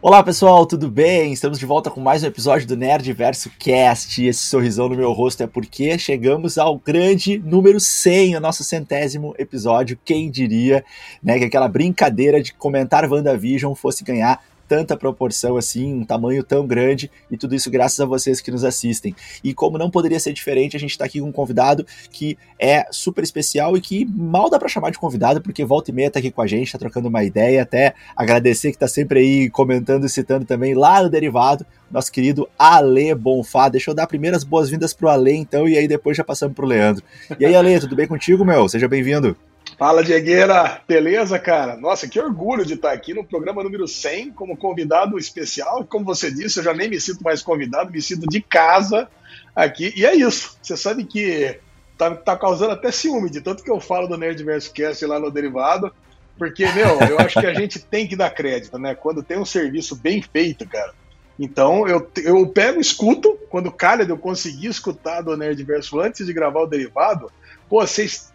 Olá pessoal, tudo bem? Estamos de volta com mais um episódio do Nerd Verso Cast. Esse sorrisão no meu rosto é porque chegamos ao grande número 100, o nosso centésimo episódio. Quem diria, né, que aquela brincadeira de comentar WandaVision fosse ganhar tanta proporção assim, um tamanho tão grande, e tudo isso graças a vocês que nos assistem. E como não poderia ser diferente, a gente está aqui com um convidado que é super especial e que mal dá para chamar de convidado, porque volta e meia tá aqui com a gente, tá trocando uma ideia, até agradecer que tá sempre aí comentando e citando também lá no Derivado, nosso querido Ale Bonfá. Deixa eu dar primeiras boas-vindas pro Ale, então, e aí depois já passamos pro Leandro. E aí, Ale, tudo bem contigo, meu? Seja bem-vindo. Fala, Diegueira! Beleza, cara? Nossa, que orgulho de estar aqui no programa número 100 como convidado especial. Como você disse, eu já nem me sinto mais convidado, me sinto de casa aqui. E é isso. Você sabe que tá, tá causando até ciúme de tanto que eu falo do Nerdverse Cast lá no Derivado. Porque, meu, eu acho que a gente tem que dar crédito, né? Quando tem um serviço bem feito, cara. Então, eu, eu pego escuto. Quando calha de eu conseguir escutar do Nerdverso antes de gravar o Derivado, pô, vocês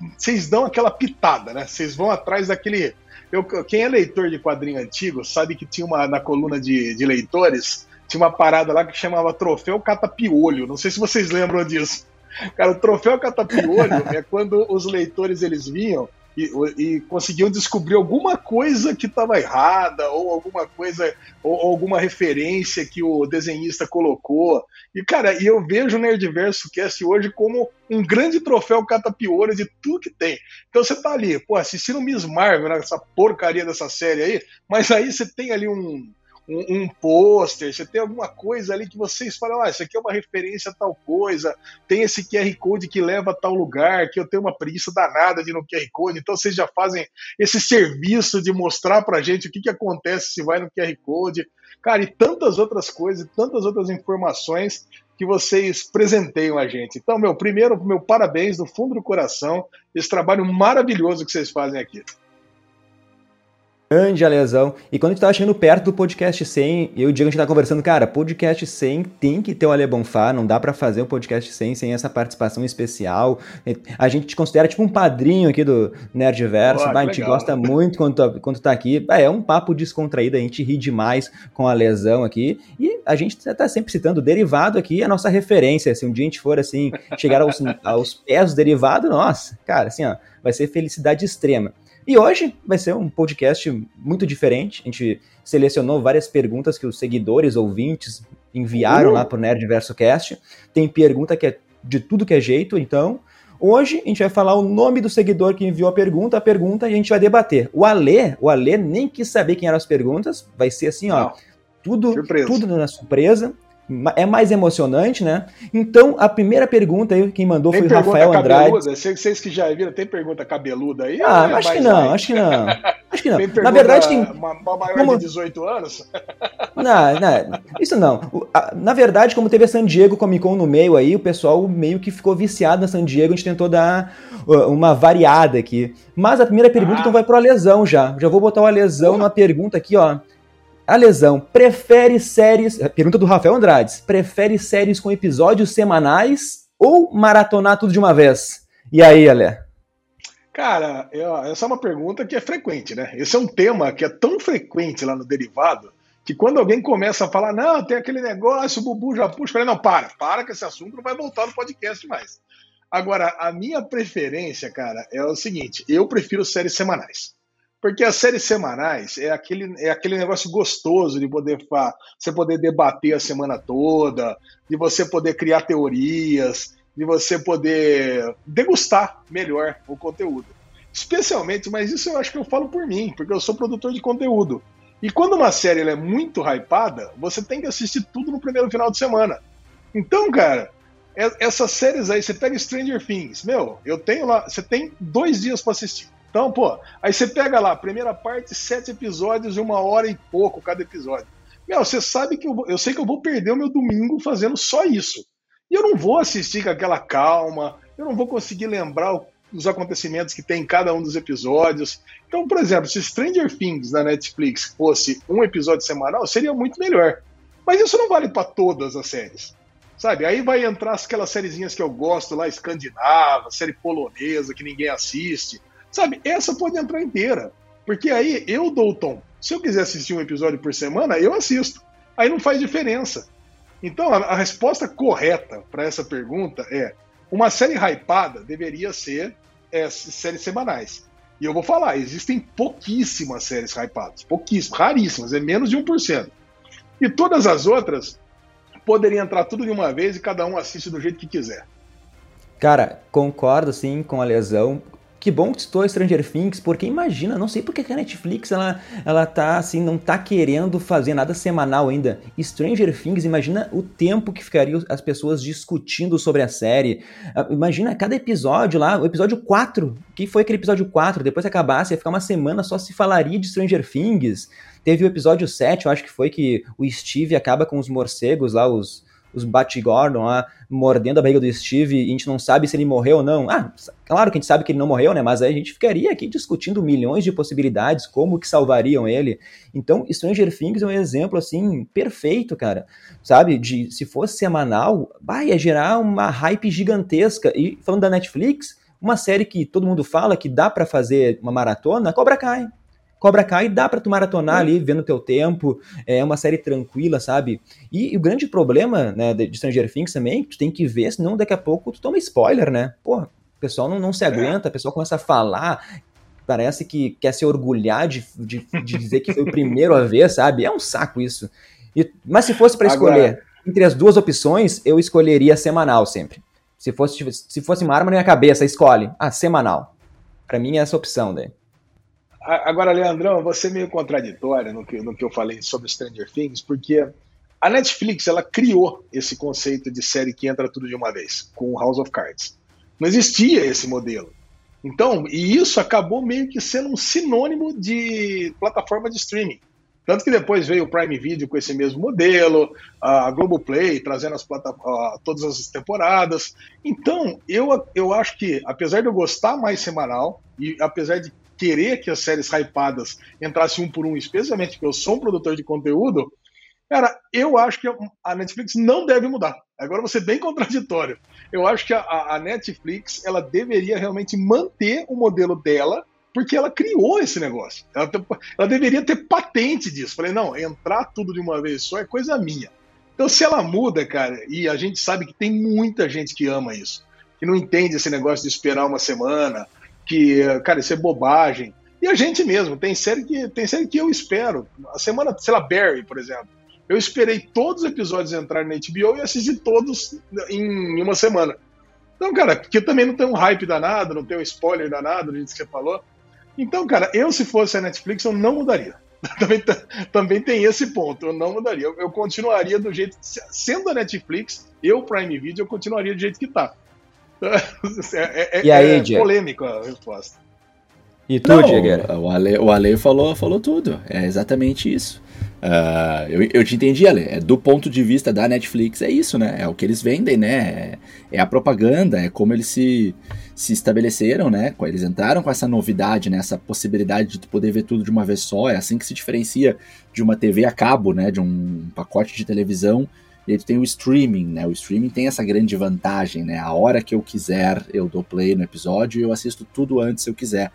dão aquela pitada, né? Vocês vão atrás daquele. Eu, quem é leitor de quadrinho antigo sabe que tinha uma na coluna de, de leitores, tinha uma parada lá que chamava Troféu Catapiolho. Não sei se vocês lembram disso. Cara, o Troféu Catapiolho é quando os leitores eles vinham e, e conseguiam descobrir alguma coisa que estava errada, ou alguma coisa, ou, alguma referência que o desenhista colocou. E, cara, e eu vejo o Nerdverso Cast hoje como um grande troféu catapiolho de tudo que tem. Então você tá ali, pô, assistindo Miss Marvel, né, essa porcaria dessa série aí, mas aí você tem ali um um, um pôster, você tem alguma coisa ali que vocês falam, ah, isso aqui é uma referência a tal coisa, tem esse QR Code que leva a tal lugar, que eu tenho uma preguiça danada de ir no QR Code, então vocês já fazem esse serviço de mostrar pra gente o que, que acontece se vai no QR Code. Cara, e tantas outras coisas, tantas outras informações que vocês presenteiam a gente. Então, meu, primeiro, meu parabéns do fundo do coração, esse trabalho maravilhoso que vocês fazem aqui grande a lesão. E quando a gente tava chegando perto do podcast 100, eu e o Diego a gente tava conversando, cara, podcast 100 tem que ter o Ale Bonfá, não dá para fazer o podcast 100 sem essa participação especial. A gente te considera tipo um padrinho aqui do Nerdverso, Boa, a gente legal. gosta muito quando tu, quando tu tá aqui. É um papo descontraído, a gente ri demais com a lesão aqui. E a gente tá sempre citando o derivado aqui, a nossa referência. Se um dia a gente for assim, chegar aos, aos pés do derivado, nossa, cara, assim, ó, vai ser felicidade extrema. E hoje vai ser um podcast muito diferente. A gente selecionou várias perguntas que os seguidores, ouvintes, enviaram uhum. lá para o Nerdverso Cast. Tem pergunta que é de tudo que é jeito, então. Hoje a gente vai falar o nome do seguidor que enviou a pergunta, a pergunta e a gente vai debater. O Alê, o Alê nem quis saber quem eram as perguntas, vai ser assim, ó, Não. tudo, tudo na surpresa é mais emocionante, né? Então, a primeira pergunta aí, quem mandou tem foi o Rafael Andrade. Cabeluda? Vocês que já viram, tem pergunta cabeluda aí? Ah, é acho, que não, acho que não, acho que não. Na verdade, tem. Uma, uma maior como... de 18 anos? Não, não, isso não. Na verdade, como teve a San Diego Comic Con no meio aí, o pessoal meio que ficou viciado na San Diego, a gente tentou dar uma variada aqui. Mas a primeira pergunta ah. então vai pro Alesão já. Já vou botar o Alesão na pergunta aqui, ó. A lesão prefere séries. Pergunta do Rafael Andrades. Prefere séries com episódios semanais ou maratonar tudo de uma vez? E aí, Ale? Cara, essa é uma pergunta que é frequente, né? Esse é um tema que é tão frequente lá no derivado que quando alguém começa a falar, não, tem aquele negócio, o Bubu já puxa, eu falei, não, para, para que esse assunto não vai voltar no podcast mais. Agora, a minha preferência, cara, é o seguinte: eu prefiro séries semanais. Porque as séries semanais é aquele, é aquele negócio gostoso de poder você poder debater a semana toda, de você poder criar teorias, de você poder degustar melhor o conteúdo. Especialmente, mas isso eu acho que eu falo por mim, porque eu sou produtor de conteúdo. E quando uma série é muito hypada, você tem que assistir tudo no primeiro final de semana. Então, cara, essas séries aí, você pega Stranger Things, meu, eu tenho lá, você tem dois dias para assistir. Então, pô, aí você pega lá, primeira parte, sete episódios de uma hora e pouco cada episódio. Meu, você sabe que eu, eu sei que eu vou perder o meu domingo fazendo só isso. E eu não vou assistir com aquela calma, eu não vou conseguir lembrar os acontecimentos que tem em cada um dos episódios. Então, por exemplo, se Stranger Things na Netflix fosse um episódio semanal, seria muito melhor. Mas isso não vale para todas as séries. Sabe? Aí vai entrar aquelas sériezinhas que eu gosto lá, escandinava, série polonesa que ninguém assiste. Sabe, essa pode entrar inteira. Porque aí eu dou o tom. Se eu quiser assistir um episódio por semana, eu assisto. Aí não faz diferença. Então, a, a resposta correta para essa pergunta é: uma série hypada deveria ser é, séries semanais. E eu vou falar, existem pouquíssimas séries hypadas, pouquíssimas, raríssimas, é menos de 1%. E todas as outras poderiam entrar tudo de uma vez e cada um assiste do jeito que quiser. Cara, concordo sim com a lesão. Que bom que estou Stranger Things, porque imagina, não sei porque que a Netflix ela, ela tá assim, não tá querendo fazer nada semanal ainda. Stranger Things, imagina o tempo que ficariam as pessoas discutindo sobre a série. Ah, imagina cada episódio lá, o episódio 4, que foi aquele episódio 4, depois que acabasse, ia ficar uma semana só se falaria de Stranger Things. Teve o episódio 7, eu acho que foi que o Steve acaba com os morcegos lá, os os Bat-Gordon lá mordendo a barriga do Steve e a gente não sabe se ele morreu ou não. Ah, claro que a gente sabe que ele não morreu, né? Mas aí a gente ficaria aqui discutindo milhões de possibilidades, como que salvariam ele. Então, Stranger Things é um exemplo, assim, perfeito, cara. Sabe? De se fosse semanal, vai ia gerar uma hype gigantesca. E falando da Netflix, uma série que todo mundo fala que dá para fazer uma maratona, Cobra Kai. Cobra Kai dá para tu maratonar ali, vendo teu tempo, é uma série tranquila, sabe? E, e o grande problema, né, de Stranger Things também, tu tem que ver, senão daqui a pouco tu toma spoiler, né? Porra, o pessoal não, não se aguenta, o pessoal começa a falar, parece que quer se orgulhar de, de, de dizer que foi o primeiro a ver, sabe? É um saco isso. E, mas se fosse para escolher Agora... entre as duas opções, eu escolheria semanal sempre. Se fosse, se fosse uma arma na minha cabeça, escolhe. Ah, semanal. Para mim é essa opção daí. Agora, Leandrão, você é meio contraditório no que, no que eu falei sobre Stranger Things, porque a Netflix ela criou esse conceito de série que entra tudo de uma vez, com House of Cards. Não existia esse modelo. Então, e isso acabou meio que sendo um sinônimo de plataforma de streaming. Tanto que depois veio o Prime Video com esse mesmo modelo, a Globoplay trazendo as todas as temporadas. Então, eu, eu acho que, apesar de eu gostar mais semanal, e apesar de querer que as séries hypadas entrassem um por um, especialmente porque eu sou um produtor de conteúdo, cara, eu acho que a Netflix não deve mudar. Agora ser bem contraditório. Eu acho que a, a Netflix ela deveria realmente manter o modelo dela, porque ela criou esse negócio. Ela, ela deveria ter patente disso. Falei, não, entrar tudo de uma vez só é coisa minha. Então, se ela muda, cara, e a gente sabe que tem muita gente que ama isso, que não entende esse negócio de esperar uma semana, que, cara, isso é bobagem. E a gente mesmo, tem série que, tem série que eu espero. A semana, sei lá, Barry, por exemplo. Eu esperei todos os episódios entrarem na HBO e assisti todos em uma semana. Então, cara, porque também não tem um hype danado, não tem um spoiler danado, do jeito que você falou. Então, cara, eu se fosse a Netflix, eu não mudaria. também, também tem esse ponto, eu não mudaria. Eu, eu continuaria do jeito. Sendo a Netflix, eu, Prime Video, eu continuaria do jeito que tá. É, é, e aí, é polêmico a resposta. E tu, Diego? O Ale, o Ale falou, falou tudo. É exatamente isso. Uh, eu, eu te entendi, Ale. É, do ponto de vista da Netflix, é isso, né? É o que eles vendem, né? É, é, a propaganda, é como eles se, se estabeleceram, né? Eles entraram com essa novidade, né? Essa possibilidade de tu poder ver tudo de uma vez só. É assim que se diferencia de uma TV a cabo, né? De um pacote de televisão e aí tu tem o streaming, né? O streaming tem essa grande vantagem, né? A hora que eu quiser, eu dou play no episódio e eu assisto tudo antes se eu quiser.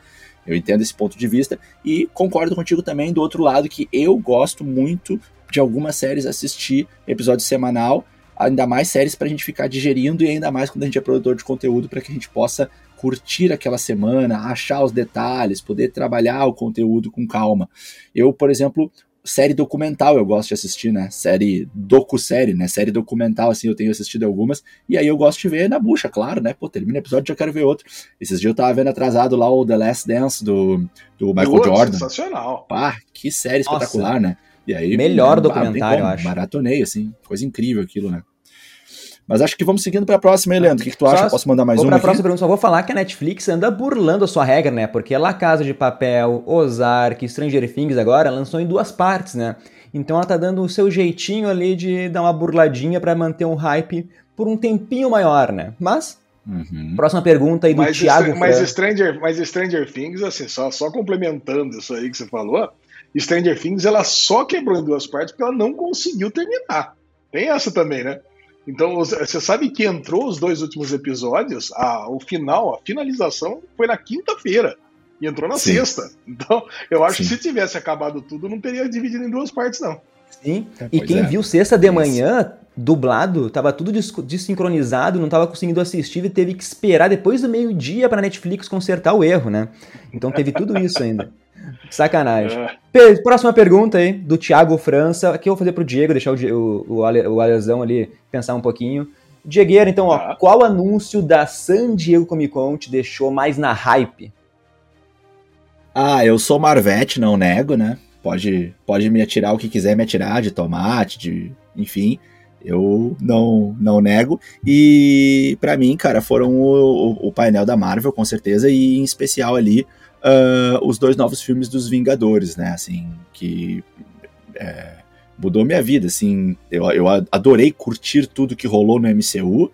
Eu entendo esse ponto de vista e concordo contigo também do outro lado que eu gosto muito de algumas séries assistir episódio semanal, ainda mais séries para a gente ficar digerindo e ainda mais quando a gente é produtor de conteúdo para que a gente possa curtir aquela semana, achar os detalhes, poder trabalhar o conteúdo com calma. Eu, por exemplo, série documental eu gosto de assistir, né? Série docu-série, né? Série documental, assim, eu tenho assistido algumas. E aí eu gosto de ver na bucha, claro, né? Pô, termina o episódio já quero ver outro. Esses dias eu tava vendo atrasado lá o The Last Dance do, do Michael Jordan. Sensacional. Pá, que série Nossa. espetacular, né? E aí, Melhor documentário, eu acho. Maratonei, assim. Coisa incrível aquilo, né? Mas acho que vamos seguindo para a próxima, hein, Leandro? O que, que tu acha? Só, Posso mandar mais uma? Para a próxima pergunta, só vou falar que a Netflix anda burlando a sua regra, né? Porque La Casa de Papel, Ozark, Stranger Things agora lançou em duas partes, né? Então ela tá dando o seu jeitinho ali de dar uma burladinha para manter um hype por um tempinho maior, né? Mas Uhum. Próxima pergunta aí do mas Thiago. Mas Stranger, mas Stranger Things, assim, só, só complementando isso aí que você falou, Stranger Things ela só quebrou em duas partes porque ela não conseguiu terminar. Tem essa também, né? Então, você sabe que entrou os dois últimos episódios, a, o final, a finalização foi na quinta-feira. e entrou na Sim. sexta. Então, eu acho Sim. que se tivesse acabado tudo, não teria dividido em duas partes, não. Sim, é, e quem é. viu sexta de manhã, dublado, tava tudo desincronizado, não tava conseguindo assistir e teve que esperar depois do meio-dia pra Netflix consertar o erro, né? Então teve tudo isso ainda. Sacanagem. É. Próxima pergunta aí, do Thiago França. Aqui eu vou fazer pro Diego, deixar o, o, o, o Alesão ali pensar um pouquinho. Diegueira, então, ó, ah. qual anúncio da San Diego Comic Con te deixou mais na hype? Ah, eu sou Marvete, não nego, né? Pode, pode me atirar o que quiser me atirar, de tomate, de. enfim. Eu não, não nego. E para mim, cara, foram o, o, painel da Marvel, com certeza, e em especial ali uh, os dois novos filmes dos Vingadores, né? Assim, que é, mudou minha vida. Assim, eu, eu adorei curtir tudo que rolou no MCU.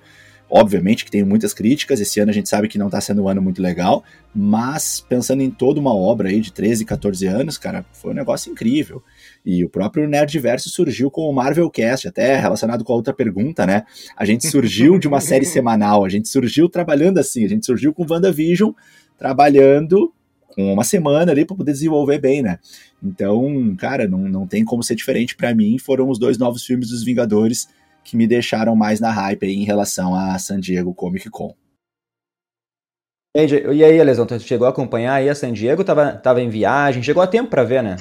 Obviamente que tem muitas críticas, esse ano a gente sabe que não está sendo um ano muito legal, mas pensando em toda uma obra aí de 13, 14 anos, cara, foi um negócio incrível. E o próprio Nerdverso surgiu com o Marvel Cast, até relacionado com a outra pergunta, né? A gente surgiu de uma série semanal, a gente surgiu trabalhando assim, a gente surgiu com WandaVision, trabalhando com uma semana ali para poder desenvolver bem, né? Então, cara, não, não tem como ser diferente para mim. Foram os dois novos filmes dos Vingadores que me deixaram mais na hype em relação a San Diego Comic Con. E aí, Lesão, tu chegou a acompanhar aí a San Diego? Tava, tava em viagem, chegou a tempo para ver, né?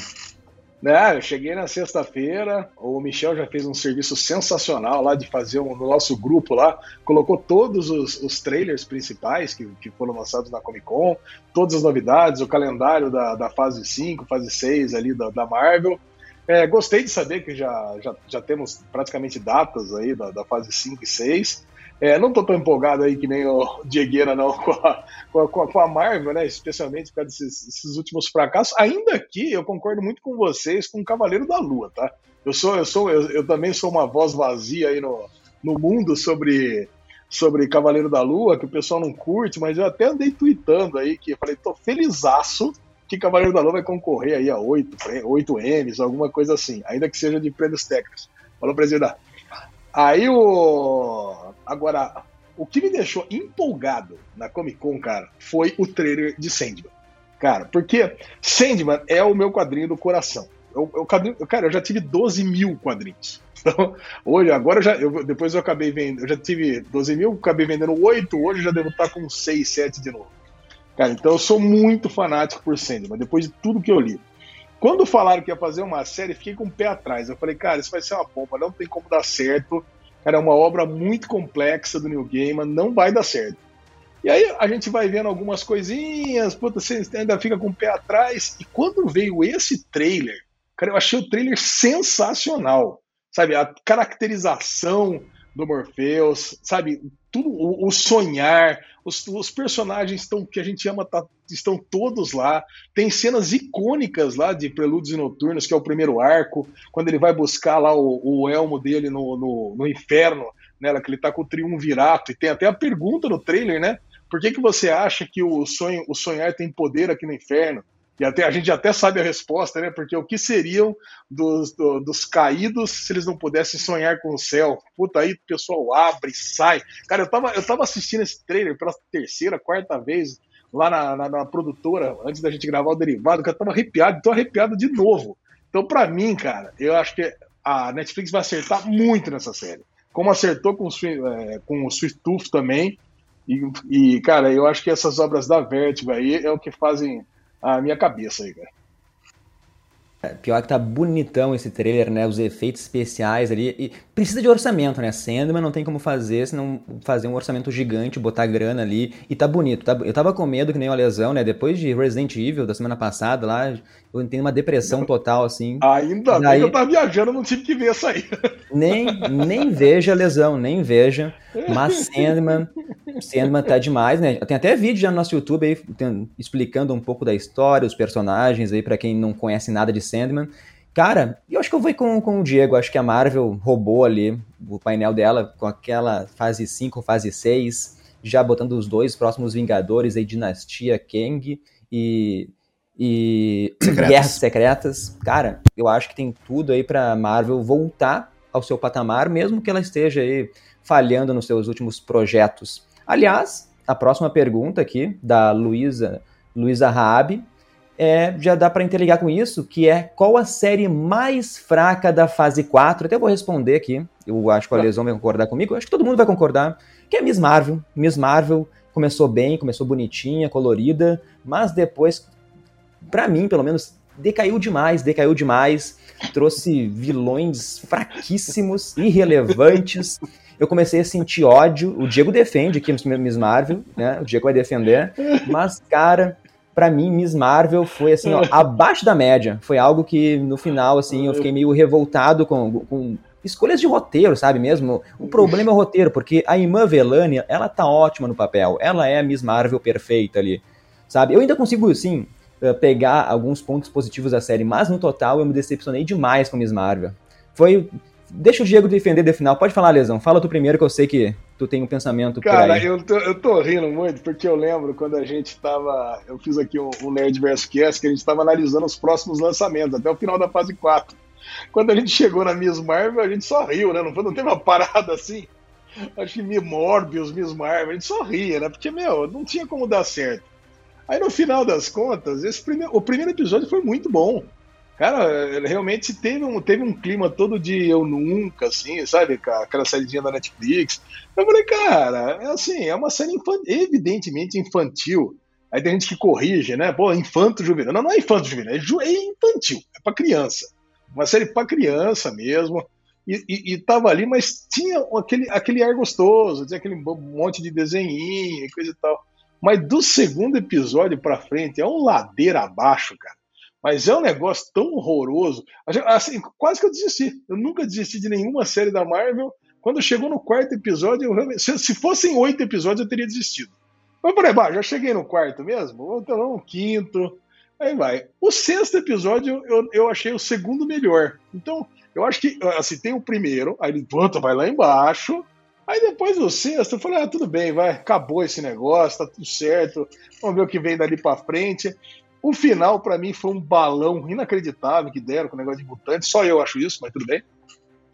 É, eu cheguei na sexta-feira, o Michel já fez um serviço sensacional lá de fazer um, no nosso grupo lá, colocou todos os, os trailers principais que, que foram lançados na Comic Con, todas as novidades, o calendário da, da fase 5, fase 6 ali da, da Marvel. É, gostei de saber que já, já, já temos praticamente datas aí da, da fase 5 e 6. É, não tô tão empolgado aí que nem o Diegueira, não, com a, com a, com a Marvel, né? Especialmente por causa desses, desses, últimos fracassos. Ainda que eu concordo muito com vocês com o Cavaleiro da Lua, tá? Eu sou, eu sou, eu, eu também sou uma voz vazia aí no, no mundo sobre, sobre Cavaleiro da Lua, que o pessoal não curte, mas eu até andei tweetando aí que falei, tô felizaço que Cavaleiro da Lua vai concorrer aí a 8, 8 M's, alguma coisa assim, ainda que seja de prêmios técnicos. Falou, presidente. Aí o. Agora, o que me deixou empolgado na Comic Con, cara, foi o trailer de Sandman. Cara, porque Sandman é o meu quadrinho do coração. Eu, eu, cara, eu já tive 12 mil quadrinhos. Então, hoje, agora já, eu, depois eu acabei vendendo, eu já tive 12 mil, acabei vendendo 8, hoje já devo estar com 6, 7 de novo. Cara, então eu sou muito fanático por Sandman, depois de tudo que eu li. Quando falaram que ia fazer uma série, fiquei com o pé atrás. Eu falei, cara, isso vai ser uma bomba, não tem como dar certo. Cara, é uma obra muito complexa do New Gaiman, não vai dar certo. E aí a gente vai vendo algumas coisinhas, puta, você ainda fica com o pé atrás. E quando veio esse trailer, cara, eu achei o trailer sensacional. Sabe, a caracterização do Morpheus, sabe, tudo o, o sonhar, os, os, personagens estão, que a gente ama tá, estão todos lá. Tem cenas icônicas lá de Prelúdios e Noturnos, que é o primeiro arco, quando ele vai buscar lá o, o elmo dele no, no, no inferno, né, que ele tá com o triunvirato, e tem até a pergunta no trailer, né? Por que, que você acha que o sonho, o sonhar tem poder aqui no inferno? E até, a gente até sabe a resposta, né? Porque o que seriam dos, do, dos caídos se eles não pudessem sonhar com o céu? Puta, aí o pessoal abre, sai. Cara, eu tava, eu tava assistindo esse trailer pela terceira, quarta vez lá na, na, na produtora, antes da gente gravar o derivado, que eu tava arrepiado, tô arrepiado de novo. Então, para mim, cara, eu acho que a Netflix vai acertar muito nessa série. Como acertou com, é, com o Sweet Tooth também. E, e, cara, eu acho que essas obras da Vertigo aí é o que fazem a minha cabeça aí, cara. É, pior que tá bonitão esse trailer, né? Os efeitos especiais ali. E precisa de orçamento, né? Sandman não tem como fazer, senão fazer um orçamento gigante, botar grana ali. E tá bonito. Tá... Eu tava com medo que nem uma lesão, né? Depois de Resident Evil da semana passada lá, eu entrei uma depressão total, assim. Ainda Daí... bem que eu tava viajando, não tive que ver isso aí. Nem, nem veja lesão, nem veja. Mas Sandman, Sandman tá demais, né? Tem até vídeo já no nosso YouTube aí tem, explicando um pouco da história, os personagens aí, para quem não conhece nada de Sandman. Cara, eu acho que eu vou com, com o Diego. Acho que a Marvel roubou ali o painel dela com aquela fase 5, fase 6, já botando os dois próximos Vingadores aí, Dinastia Kang e, e Secretas. Guerras Secretas. Cara, eu acho que tem tudo aí pra Marvel voltar ao seu patamar, mesmo que ela esteja aí falhando nos seus últimos projetos. Aliás, a próxima pergunta aqui, da Luísa Luísa Raab, é, já dá para interligar com isso, que é qual a série mais fraca da fase 4. Até vou responder aqui, eu acho que o Alesão vai concordar comigo, acho que todo mundo vai concordar, que é Miss Marvel. Miss Marvel começou bem, começou bonitinha, colorida, mas depois, para mim, pelo menos, decaiu demais, decaiu demais, trouxe vilões fraquíssimos, irrelevantes. Eu comecei a sentir ódio. O Diego defende aqui Miss Marvel, né? O Diego vai defender, mas cara, para mim, Miss Marvel foi assim, ó, abaixo da média. Foi algo que no final, assim, eu fiquei meio revoltado com, com escolhas de roteiro, sabe mesmo? O problema é o roteiro, porque a Imã Velânia, ela tá ótima no papel. Ela é a Miss Marvel perfeita ali, sabe? Eu ainda consigo, assim, eh, pegar alguns pontos positivos da série, mas no total eu me decepcionei demais com Miss Marvel. Foi Deixa o Diego defender de final. Pode falar, Lesão. Fala tu primeiro, que eu sei que tu tem um pensamento Cara, eu tô, eu tô rindo muito, porque eu lembro quando a gente tava. Eu fiz aqui um, um Nerd vs Cast, que a gente tava analisando os próximos lançamentos, até o final da fase 4. Quando a gente chegou na Miss Marvel, a gente só riu, né? Não, não teve uma parada assim. Acho que Miss Morbius, Miss Marvel, a gente só ria, né? Porque, meu, não tinha como dar certo. Aí no final das contas, esse primeiro, o primeiro episódio foi muito bom. Cara, realmente teve um, teve um clima todo de eu nunca, assim, sabe? Aquela sériezinha da Netflix. Eu falei, cara, é assim, é uma série infantil, evidentemente infantil. Aí tem gente que corrige, né? Pô, infanto juvenil. Não, não é infanto juvenil, é, é infantil, é pra criança. Uma série pra criança mesmo. E, e, e, tava ali, mas tinha aquele, aquele ar gostoso, tinha aquele monte de desenhinho e coisa e tal. Mas do segundo episódio pra frente é um ladeira abaixo, cara. Mas é um negócio tão horroroso. Assim, quase que eu desisti. Eu nunca desisti de nenhuma série da Marvel. Quando chegou no quarto episódio, eu, se, se fossem oito episódios, eu teria desistido. Mas por aí, já cheguei no quarto mesmo, então um quinto. Aí vai. O sexto episódio eu, eu achei o segundo melhor. Então, eu acho que assim, tem o primeiro, aí ele puta, vai lá embaixo. Aí depois o sexto, eu falei, ah, tudo bem, vai, acabou esse negócio, tá tudo certo, vamos ver o que vem dali para frente. O final, para mim, foi um balão inacreditável que deram com o negócio de mutante. Só eu acho isso, mas tudo bem.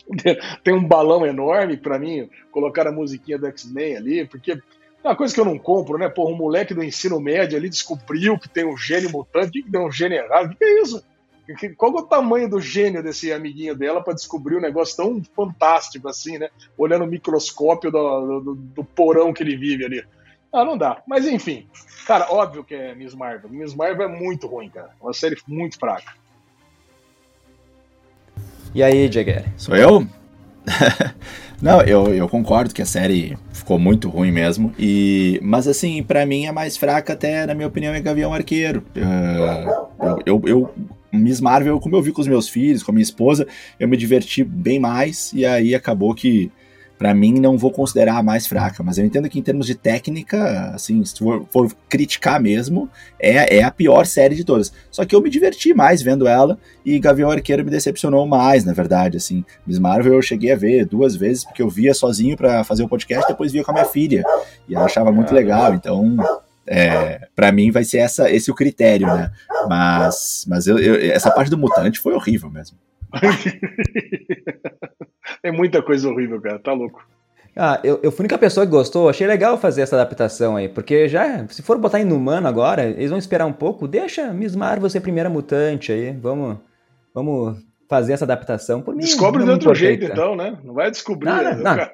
Tem um balão enorme para mim, colocar a musiquinha do X-Men ali, porque é uma coisa que eu não compro, né? Pô, um moleque do ensino médio ali descobriu que tem um gênio mutante. O que, deu um gênio errado? O que, que é isso? Qual é o tamanho do gênio desse amiguinho dela para descobrir um negócio tão fantástico assim, né? Olhando o microscópio do, do, do porão que ele vive ali. Ah, não dá. Mas enfim, cara, óbvio que é Miss Marvel. Miss Marvel é muito ruim, cara. Uma série muito fraca. E aí, Jagger? Sou eu? não, eu, eu concordo que a série ficou muito ruim mesmo. E, mas assim, para mim a mais fraca até, na minha opinião, é Gavião Arqueiro. Uh, eu, eu, eu, Miss Marvel, como eu vi com os meus filhos, com a minha esposa, eu me diverti bem mais. E aí acabou que para mim não vou considerar a mais fraca, mas eu entendo que em termos de técnica, assim, se for, for, criticar mesmo, é, é a pior série de todas. Só que eu me diverti mais vendo ela e Gavião Arqueiro me decepcionou mais, na verdade, assim. Miss Marvel eu cheguei a ver duas vezes porque eu via sozinho para fazer o podcast, depois via com a minha filha e ela achava muito legal, então é, para mim vai ser essa, esse o critério, né? Mas, mas eu, eu, essa parte do mutante foi horrível mesmo. é muita coisa horrível, cara. Tá louco. Ah, eu, eu fui a única pessoa que gostou, achei legal fazer essa adaptação aí, porque já, se for botar inumano agora, eles vão esperar um pouco, deixa Miss Marvel ser primeira mutante aí, vamos, vamos fazer essa adaptação por mim. Descobre de outro jeito, então, né? Não vai descobrir. Não, não, não.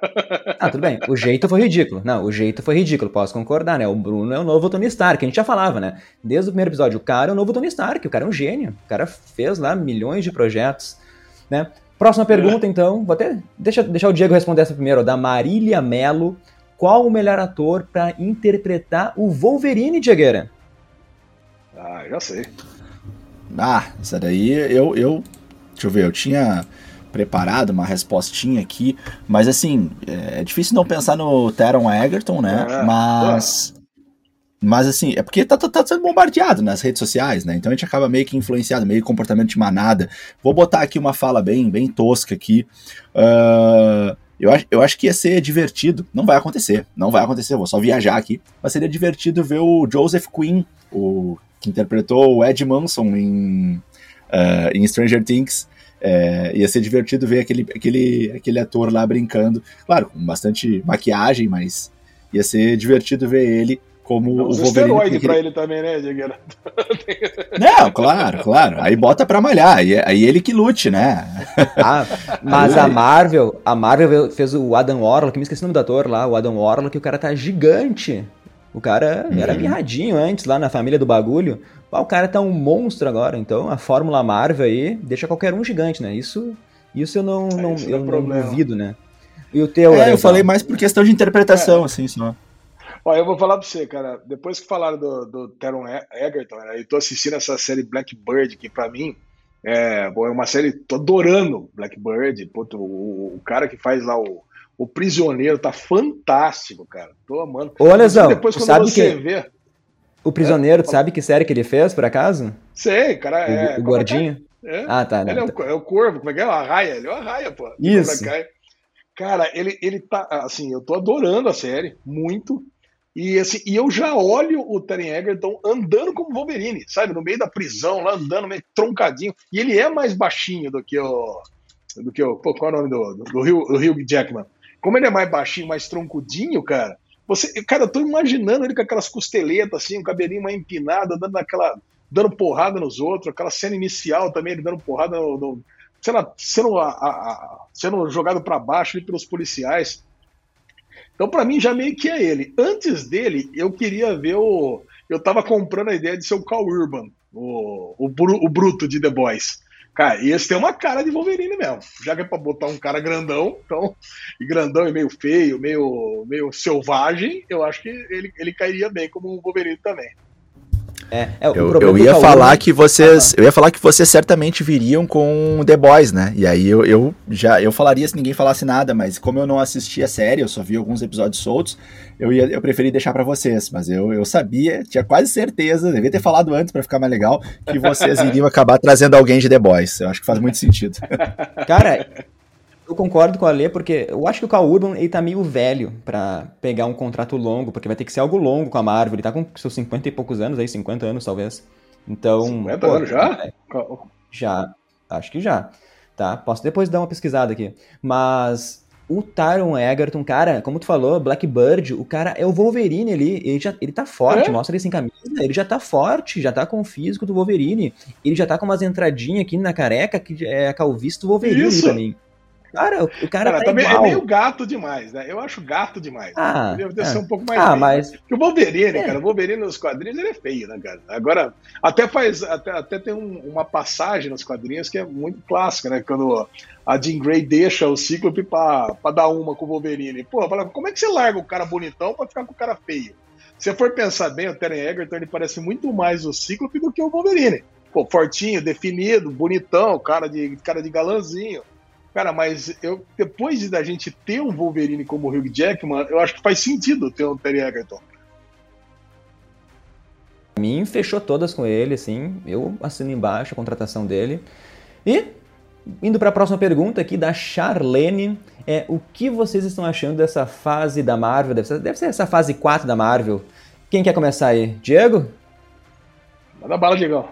ah, tudo bem. O jeito foi ridículo. Não, o jeito foi ridículo, posso concordar, né? O Bruno é o novo Tony Stark, a gente já falava, né? Desde o primeiro episódio, o cara é o novo Tony Stark, o cara é um gênio. O cara fez lá milhões de projetos. Né? Próxima pergunta, então. Vou até deixa, deixar o Diego responder essa primeiro, da Marília Melo. Qual o melhor ator para interpretar o Wolverine, Diegueira? Ah, já sei. Ah, isso daí eu, eu. Deixa eu ver, eu tinha preparado uma respostinha aqui, mas assim, é difícil não pensar no Teron Egerton, né? É, mas. Mas assim, é porque tá, tá, tá, sendo bombardeado nas redes sociais, né? Então a gente acaba meio que influenciado, meio comportamento de manada. Vou botar aqui uma fala bem, bem tosca aqui. Uh, eu, acho, eu acho que ia ser divertido. Não vai acontecer, não vai acontecer, vou só viajar aqui. Mas seria divertido ver o Joseph Quinn, o que interpretou o Ed Manson em, uh, em Stranger Things. É, ia ser divertido ver aquele, aquele, aquele ator lá brincando. Claro, com bastante maquiagem, mas ia ser divertido ver ele como o Wolverine. esteroide pra ele também, né, Diegueira? Não, claro, claro. Aí bota pra malhar, aí, aí ele que lute, né? Ah, mas a Marvel, a Marvel fez o Adam Warlock, me esqueci o nome do ator lá, o Adam Warlock, que o cara tá gigante. O cara era uhum. mirradinho antes, lá na família do bagulho. O cara tá um monstro agora, então a fórmula Marvel aí deixa qualquer um gigante, né? Isso, isso eu não, é, não, eu não duvido, né? E o teu, é, eu falei mais por questão de interpretação, é. assim, só. Ó, eu vou falar pra você, cara, depois que falaram do, do Teron Egerton, né, eu tô assistindo essa série Blackbird, que pra mim é, é uma série, tô adorando Blackbird, puto, o, o cara que faz lá o, o Prisioneiro tá fantástico, cara, tô amando. Ô, Lesão, depois quando sabe você que... vê... O Prisioneiro, é, sabe que série que ele fez, por acaso? Sei, cara, é... O, o é gordinho? É? Ah, tá. Não, ele é o, é o, Corvo, como é que é? O Arraia, ele é o Arraia, pô. Isso. Cara, ele, ele tá, assim, eu tô adorando a série, muito, e, assim, e eu já olho o Terry Egerton andando como Wolverine, sabe? No meio da prisão, lá andando meio troncadinho. E ele é mais baixinho do que o. Do que o. Pô, qual é o nome do, do, Hugh, do Hugh Jackman? Como ele é mais baixinho, mais troncudinho, cara. Você, cara, eu tô imaginando ele com aquelas costeletas, assim, um cabelinho mais empinado, dando aquela. dando porrada nos outros, aquela cena inicial também, ele dando porrada no. no sendo, sendo, a, a, a, sendo jogado para baixo pelos policiais. Então, para mim, já meio que é ele. Antes dele, eu queria ver o. Eu tava comprando a ideia de ser o Cal Urban, o, o, o bruto de The Boys. Cara, esse tem uma cara de Wolverine mesmo. Já que é pra botar um cara grandão, então, e grandão e meio feio, meio, meio selvagem, eu acho que ele, ele cairia bem como um Wolverine também. É, é, eu, eu ia falar que vocês, ah, eu ia falar que vocês certamente viriam com The Boys, né? E aí eu, eu já eu falaria se ninguém falasse nada, mas como eu não assisti a série, eu só vi alguns episódios soltos, eu ia eu preferi deixar para vocês, mas eu, eu sabia, tinha quase certeza, devia ter falado antes para ficar mais legal, que vocês iriam acabar trazendo alguém de The Boys. Eu acho que faz muito sentido. Cara, eu concordo com a Lê, porque eu acho que o Cal Urban ele tá meio velho para pegar um contrato longo, porque vai ter que ser algo longo com a Marvel. Ele tá com seus 50 e poucos anos aí, 50 anos talvez. Então. 50 pô, anos já? É, já, acho que já. Tá? Posso depois dar uma pesquisada aqui. Mas o Tyron Egerton, cara, como tu falou, Blackbird, o cara é o Wolverine ali, ele já ele tá forte, é? mostra ele sem camisa, ele já tá forte, já tá com o físico do Wolverine, ele já tá com umas entradinhas aqui na careca que é a calvície do Wolverine Isso. pra mim. Cara, o cara, cara tá também é igual. é meio gato demais, né? Eu acho gato demais. Ah, né? Deve é. ser um pouco mais. Ah, feio. mas. O Wolverine, é. cara, o Wolverine nos quadrinhos ele é feio, né, cara? Agora, até faz. Até, até tem um, uma passagem nos quadrinhos que é muito clássica, né? Quando a Jean Grey deixa o Cíclope pra, pra dar uma com o Wolverine. Pô, fala, como é que você larga o cara bonitão pra ficar com o cara feio? Se for pensar bem, o Terry Egerton ele parece muito mais o Cíclope do que o Wolverine. Pô, fortinho, definido, bonitão, cara de, cara de galanzinho. Cara, mas eu, depois da gente ter um Wolverine como o Hugh Jackman, eu acho que faz sentido ter um Terry Egerton. Pra mim, fechou todas com ele, assim. Eu assino embaixo a contratação dele. E, indo para a próxima pergunta aqui da Charlene, é o que vocês estão achando dessa fase da Marvel? Deve ser, deve ser essa fase 4 da Marvel. Quem quer começar aí? Diego? Manda bala, Diego.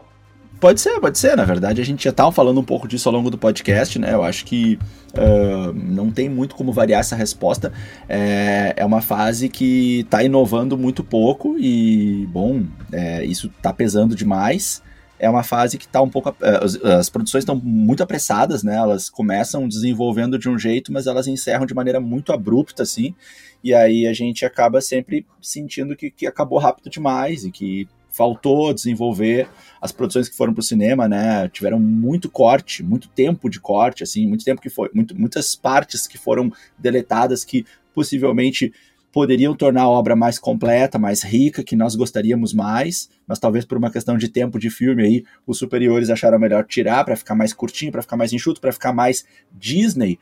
Pode ser, pode ser. Na verdade, a gente já estava falando um pouco disso ao longo do podcast, né? Eu acho que uh, não tem muito como variar essa resposta. É, é uma fase que está inovando muito pouco e, bom, é, isso está pesando demais. É uma fase que está um pouco. As, as produções estão muito apressadas, né? Elas começam desenvolvendo de um jeito, mas elas encerram de maneira muito abrupta, assim. E aí a gente acaba sempre sentindo que, que acabou rápido demais e que faltou desenvolver as produções que foram para o cinema, né? Tiveram muito corte, muito tempo de corte, assim, muito tempo que foi, muito, muitas partes que foram deletadas que possivelmente poderiam tornar a obra mais completa, mais rica, que nós gostaríamos mais, mas talvez por uma questão de tempo de filme aí, os superiores acharam melhor tirar para ficar mais curtinho, para ficar mais enxuto, para ficar mais Disney.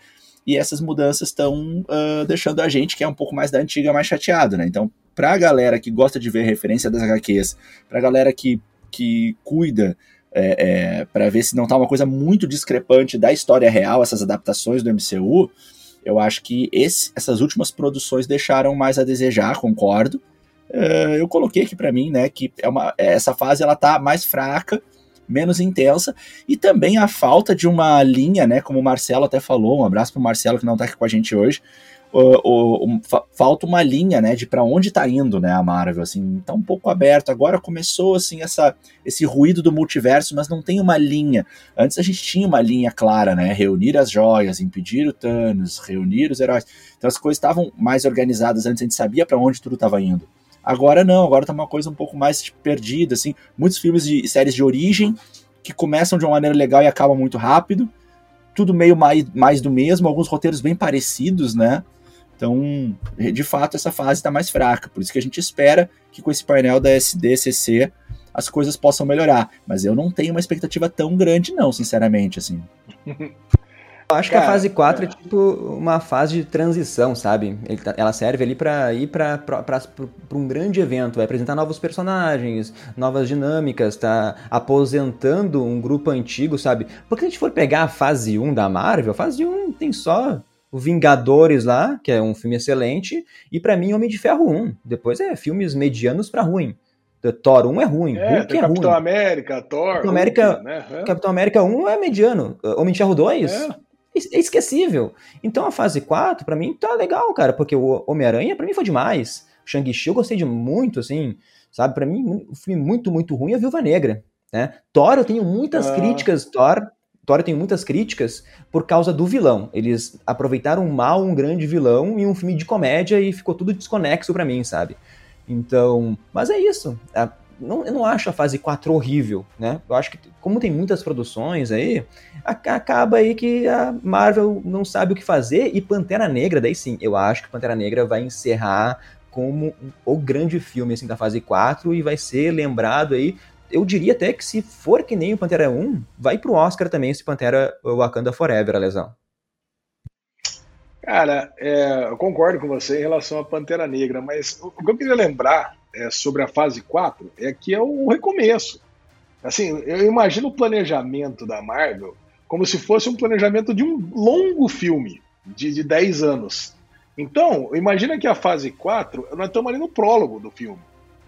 E essas mudanças estão uh, deixando a gente, que é um pouco mais da antiga, mais chateado, né? Então, pra galera que gosta de ver referência das HQs, pra galera que, que cuida é, é, para ver se não tá uma coisa muito discrepante da história real, essas adaptações do MCU, eu acho que esse, essas últimas produções deixaram mais a desejar, concordo. Uh, eu coloquei aqui para mim, né, que é uma, essa fase ela tá mais fraca, menos intensa, e também a falta de uma linha, né, como o Marcelo até falou, um abraço pro Marcelo que não tá aqui com a gente hoje, o, o, fa falta uma linha, né, de para onde está indo, né, a Marvel, assim, tá um pouco aberto. Agora começou assim essa esse ruído do multiverso, mas não tem uma linha. Antes a gente tinha uma linha clara, né, reunir as joias, impedir o Thanos, reunir os heróis. Então as coisas estavam mais organizadas antes, a gente sabia para onde tudo estava indo. Agora não, agora tá uma coisa um pouco mais tipo, perdida, assim, muitos filmes de séries de origem que começam de uma maneira legal e acabam muito rápido. Tudo meio mais, mais do mesmo, alguns roteiros bem parecidos, né? Então, de fato, essa fase está mais fraca. Por isso que a gente espera que com esse painel da SDCC as coisas possam melhorar. Mas eu não tenho uma expectativa tão grande, não, sinceramente, assim. Eu acho Cara, que a fase 4 é. é tipo uma fase de transição, sabe? Tá, ela serve ali para ir para um grande evento, vai apresentar novos personagens, novas dinâmicas, tá aposentando um grupo antigo, sabe? Porque se a gente for pegar a fase 1 da Marvel, a fase 1 tem só o Vingadores lá, que é um filme excelente, e para mim Homem de Ferro 1. Depois é filmes medianos para ruim. The Thor 1 é ruim, é, Hulk é Capitão ruim. América, Thor, Capitão América, Hulk, né? é. Capitão América 1 é mediano. Homem de Ferro 2 é. é esquecível. Então a fase 4 para mim tá legal, cara, porque o Homem-Aranha para mim foi demais. Shang-Chi eu gostei de muito, assim, sabe? Para mim, um filme muito, muito ruim é Viúva Negra, né? Thor eu tenho muitas ah. críticas, Thor Thor tem muitas críticas por causa do vilão. Eles aproveitaram mal um grande vilão em um filme de comédia e ficou tudo desconexo para mim, sabe? Então, mas é isso. não, eu não acho a fase 4 horrível, né? Eu acho que, como tem muitas produções aí, acaba aí que a Marvel não sabe o que fazer e Pantera Negra, daí sim, eu acho que Pantera Negra vai encerrar como o grande filme assim, da fase 4 e vai ser lembrado aí eu diria até que se for que nem o Pantera 1, vai pro Oscar também esse Pantera Wakanda Forever, a lesão. Cara, é, eu concordo com você em relação à Pantera Negra, mas o que eu queria lembrar é, sobre a fase 4 é que é o recomeço. Assim, eu imagino o planejamento da Marvel como se fosse um planejamento de um longo filme de, de 10 anos. Então, imagina que a fase 4, nós estamos ali no prólogo do filme.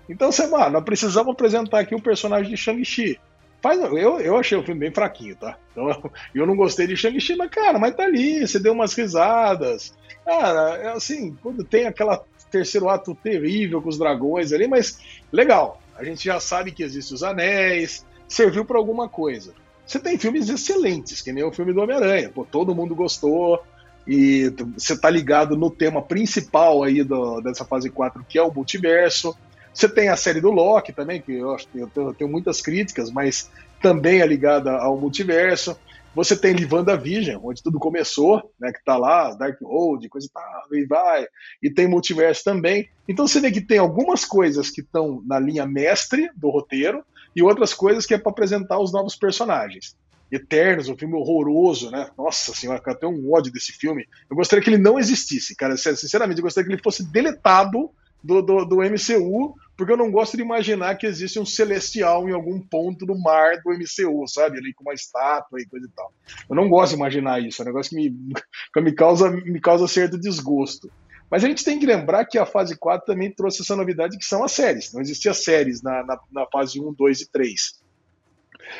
Então, você, mano, nós precisamos apresentar aqui o personagem de Shang-Chi. Faz, eu, eu achei o filme bem fraquinho, tá? Então, eu, não gostei de Shang-Chi, mas, cara, mas tá ali, você deu umas risadas. Cara, é assim, quando tem aquela terceiro ato terrível com os dragões ali, mas legal. A gente já sabe que existem os anéis, serviu para alguma coisa. Você tem filmes excelentes, que nem o filme do Homem-Aranha. Pô, todo mundo gostou. E você tá ligado no tema principal aí do, dessa fase 4, que é o multiverso. Você tem a série do Loki também, que eu, acho, eu, tenho, eu tenho muitas críticas, mas também é ligada ao multiverso. Você tem Livanda Vision, onde tudo começou, né, que tá lá, Dark Road, coisa e tal, e vai. E tem multiverso também. Então você vê que tem algumas coisas que estão na linha mestre do roteiro e outras coisas que é para apresentar os novos personagens. Eternos, um filme horroroso, né? Nossa senhora, eu tenho um ódio desse filme. Eu gostaria que ele não existisse, cara. Sinceramente, eu gostaria que ele fosse deletado do, do, do, MCU, porque eu não gosto de imaginar que existe um celestial em algum ponto do mar do MCU, sabe? Ali com uma estátua e coisa e tal. Eu não gosto de imaginar isso, é um negócio que me, que me, causa, me causa certo desgosto. Mas a gente tem que lembrar que a fase 4 também trouxe essa novidade que são as séries. Não existia séries na, na, na fase 1, 2 e 3.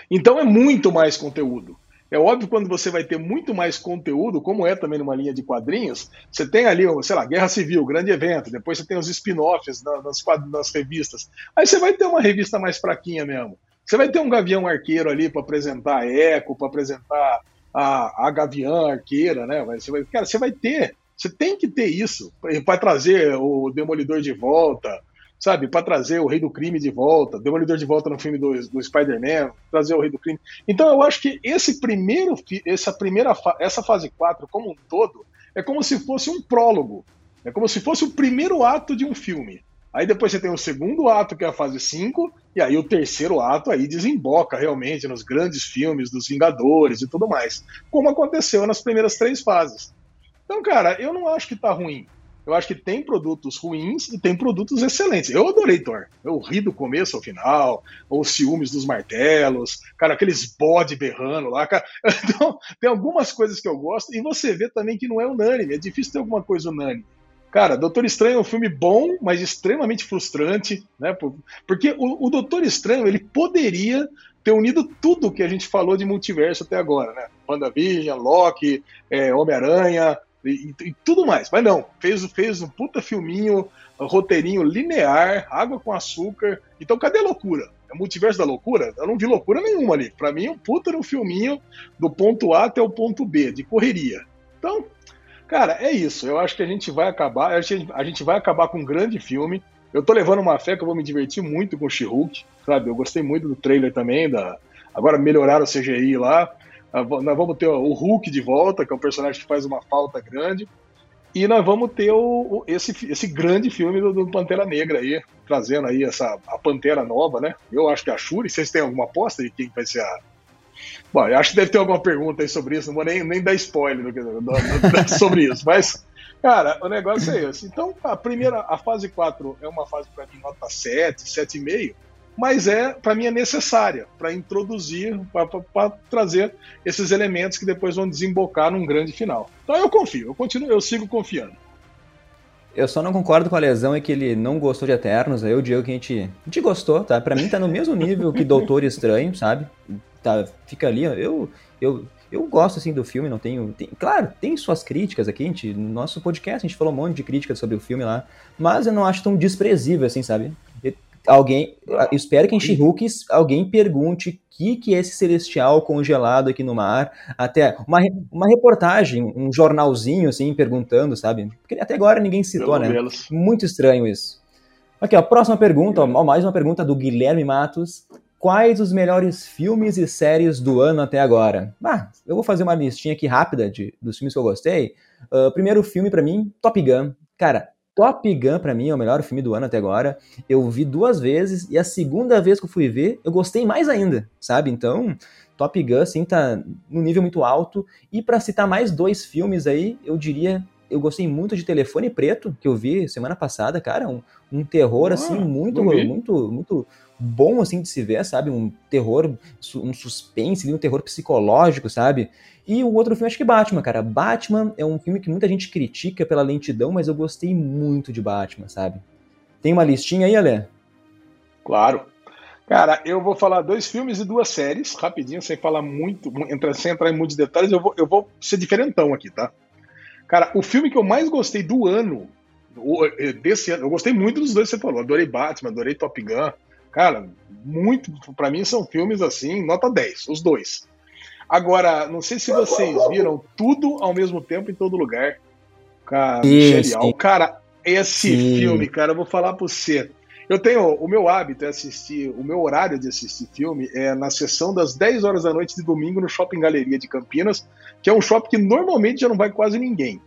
Então é muito mais conteúdo. É óbvio quando você vai ter muito mais conteúdo, como é também numa linha de quadrinhos, você tem ali, sei lá, Guerra Civil, grande evento, depois você tem os spin-offs nas, nas revistas. Aí você vai ter uma revista mais fraquinha mesmo. Você vai ter um Gavião Arqueiro ali para apresentar a Eco, para apresentar a, a Gavião Arqueira, né? Você vai, cara, você vai ter, você tem que ter isso para trazer o Demolidor de volta, sabe, para trazer o Rei do Crime de volta, Demolidor de volta no filme do, do Spider-Man, trazer o Rei do Crime. Então eu acho que esse primeiro, essa primeira, essa fase 4 como um todo, é como se fosse um prólogo. É como se fosse o primeiro ato de um filme. Aí depois você tem o segundo ato, que é a fase 5, e aí o terceiro ato aí desemboca realmente nos grandes filmes dos Vingadores e tudo mais. Como aconteceu nas primeiras três fases. Então, cara, eu não acho que tá ruim. Eu acho que tem produtos ruins e tem produtos excelentes. Eu adorei Thor. Eu ri do começo ao final, os ciúmes dos martelos, cara, aqueles bode berrando lá. Cara. Então, tem algumas coisas que eu gosto, e você vê também que não é unânime. É difícil ter alguma coisa unânime. Cara, Doutor Estranho é um filme bom, mas extremamente frustrante, né? Porque o, o Doutor Estranho, ele poderia ter unido tudo que a gente falou de multiverso até agora, né? WandaVision, Loki, é, Homem-Aranha, e, e, tudo mais. Mas não, fez, fez um puta filminho, um roteirinho linear, água com açúcar. Então cadê a loucura? É multiverso da loucura? Eu não vi loucura nenhuma ali. Para mim, um puta no filminho do ponto A até o ponto B, de correria. Então, cara, é isso. Eu acho que a gente vai acabar, a gente, a gente vai acabar com um grande filme. Eu tô levando uma fé que eu vou me divertir muito com o She-Hulk, sabe? Eu gostei muito do trailer também, da... agora melhoraram o CGI lá. Ah, nós vamos ter o Hulk de volta, que é um personagem que faz uma falta grande. E nós vamos ter o, o, esse, esse grande filme do, do, Pantera Negra aí, trazendo aí essa, a Pantera nova, né? Eu acho que é a Shuri, vocês têm alguma aposta de quem vai ser a. Bom, eu acho que deve ter alguma pergunta aí sobre isso, não vou nem, nem dar spoiler do, do, do, sobre isso, mas, cara, o negócio é esse. Então, a primeira, a fase 4 é uma fase para mim nota 7, 7,5 mas é para mim é necessária para introduzir, para trazer esses elementos que depois vão desembocar num grande final. Então eu confio, eu continuo, eu sigo confiando. Eu só não concordo com a lesão é que ele não gostou de Eternos. Eu digo que a gente, a gente gostou, tá? Para mim tá no mesmo nível que Doutor Estranho, sabe? Tá, fica ali, eu eu eu gosto assim do filme, não tenho, tem, claro, tem suas críticas aqui, a gente, no nosso podcast a gente falou um monte de críticas sobre o filme lá, mas eu não acho tão desprezível assim, sabe? Alguém, espero que em she alguém pergunte o que, que é esse celestial congelado aqui no mar, até uma, uma reportagem, um jornalzinho assim, perguntando, sabe? Porque até agora ninguém citou, né? Muito estranho isso. Aqui, ó, próxima pergunta, ó, mais uma pergunta do Guilherme Matos. Quais os melhores filmes e séries do ano até agora? Ah, eu vou fazer uma listinha aqui rápida de, dos filmes que eu gostei. Uh, primeiro filme para mim, Top Gun. Cara, Top Gun, para mim, é o melhor filme do ano até agora. Eu vi duas vezes e a segunda vez que eu fui ver, eu gostei mais ainda, sabe? Então, Top Gun, assim, tá num nível muito alto. E para citar mais dois filmes aí, eu diria. Eu gostei muito de Telefone Preto, que eu vi semana passada, cara. Um, um terror, ah, assim, muito, muito, muito bom, assim, de se ver, sabe? Um terror, um suspense, um terror psicológico, sabe? E o outro filme, acho que Batman, cara. Batman é um filme que muita gente critica pela lentidão, mas eu gostei muito de Batman, sabe? Tem uma listinha aí, Alê? Claro. Cara, eu vou falar dois filmes e duas séries, rapidinho, sem falar muito, sem entrar em muitos detalhes, eu vou, eu vou ser diferentão aqui, tá? Cara, o filme que eu mais gostei do ano, eh, desse ano, eu gostei muito dos dois que você falou, adorei Batman, adorei Top Gun, cara, muito, para mim são filmes assim, nota 10, os dois. Agora, não sei se vocês viram tudo ao mesmo tempo em todo lugar. Cara, genial. Cara, esse sim. filme, cara, eu vou falar pra você. Eu tenho. O meu hábito é assistir. O meu horário de assistir filme é na sessão das 10 horas da noite de domingo no Shopping Galeria de Campinas, que é um shopping que normalmente já não vai quase ninguém.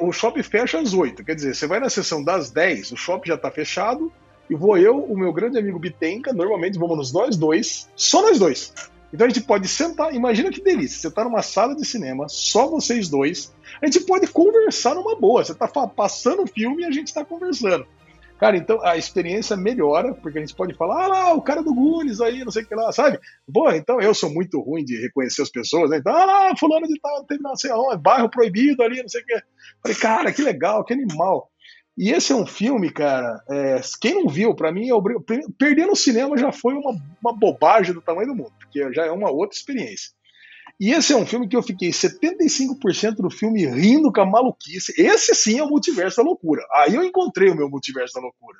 o shopping fecha às 8. Quer dizer, você vai na sessão das 10, o shopping já tá fechado. E vou eu, o meu grande amigo Bitenca, normalmente vamos nós dois, só nós dois. Então a gente pode sentar, imagina que delícia, você está numa sala de cinema, só vocês dois, a gente pode conversar numa boa, você está passando o filme e a gente está conversando. Cara, então a experiência melhora, porque a gente pode falar, ah lá, o cara do Gunes aí, não sei o que lá, sabe? Boa, então eu sou muito ruim de reconhecer as pessoas, né? Então, ah lá, fulano de tal, tem não sei aonde, bairro proibido ali, não sei o que. Falei, cara, que legal, que animal. E esse é um filme, cara, é, quem não viu, para mim, é perder no cinema já foi uma, uma bobagem do tamanho do mundo, porque já é uma outra experiência. E esse é um filme que eu fiquei 75% do filme rindo com a maluquice. Esse sim é o multiverso da loucura. Aí eu encontrei o meu multiverso da loucura.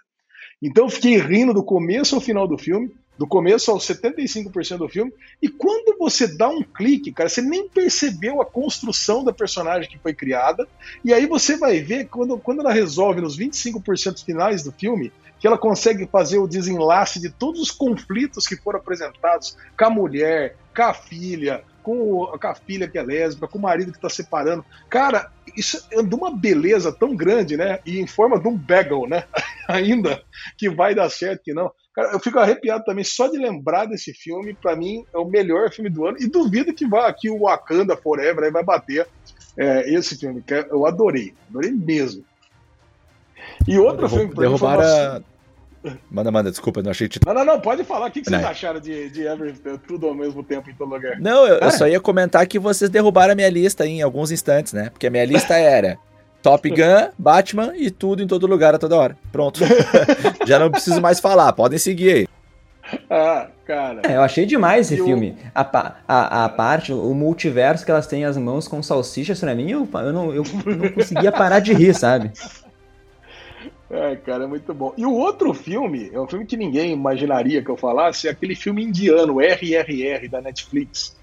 Então eu fiquei rindo do começo ao final do filme, do começo aos 75% do filme, e quando você dá um clique, cara, você nem percebeu a construção da personagem que foi criada, e aí você vai ver quando, quando ela resolve nos 25% finais do filme, que ela consegue fazer o desenlace de todos os conflitos que foram apresentados com a mulher, com a filha, com, a filha que é lésbica, com o marido que está separando. Cara, isso é de uma beleza tão grande, né? E em forma de um bagel, né? Ainda que vai dar certo, que não. Cara, eu fico arrepiado também só de lembrar desse filme. Para mim, é o melhor filme do ano. E duvido que vá aqui o Wakanda Forever aí vai bater é, esse filme, que eu adorei. Adorei mesmo. E outro Derrub filme pra derrubaram, Manda, manda, desculpa, não achei que. Não, não, não, pode falar. O que, que vocês acharam de, de tudo ao mesmo tempo em todo lugar? Não, eu, eu, só ia comentar que vocês derrubaram a minha lista em alguns instantes, né? Porque a minha lista era Top Gun, Batman e tudo em todo lugar a toda hora. Pronto. Já não preciso mais falar, podem seguir aí. ah, cara. É, eu achei demais esse filme. A, a, a parte, o multiverso que elas têm as mãos com salsichas, pra mim, eu, eu, não, eu não conseguia parar de rir, sabe? É, cara, é muito bom. E o outro filme, é um filme que ninguém imaginaria que eu falasse, é aquele filme indiano, RRR, da Netflix.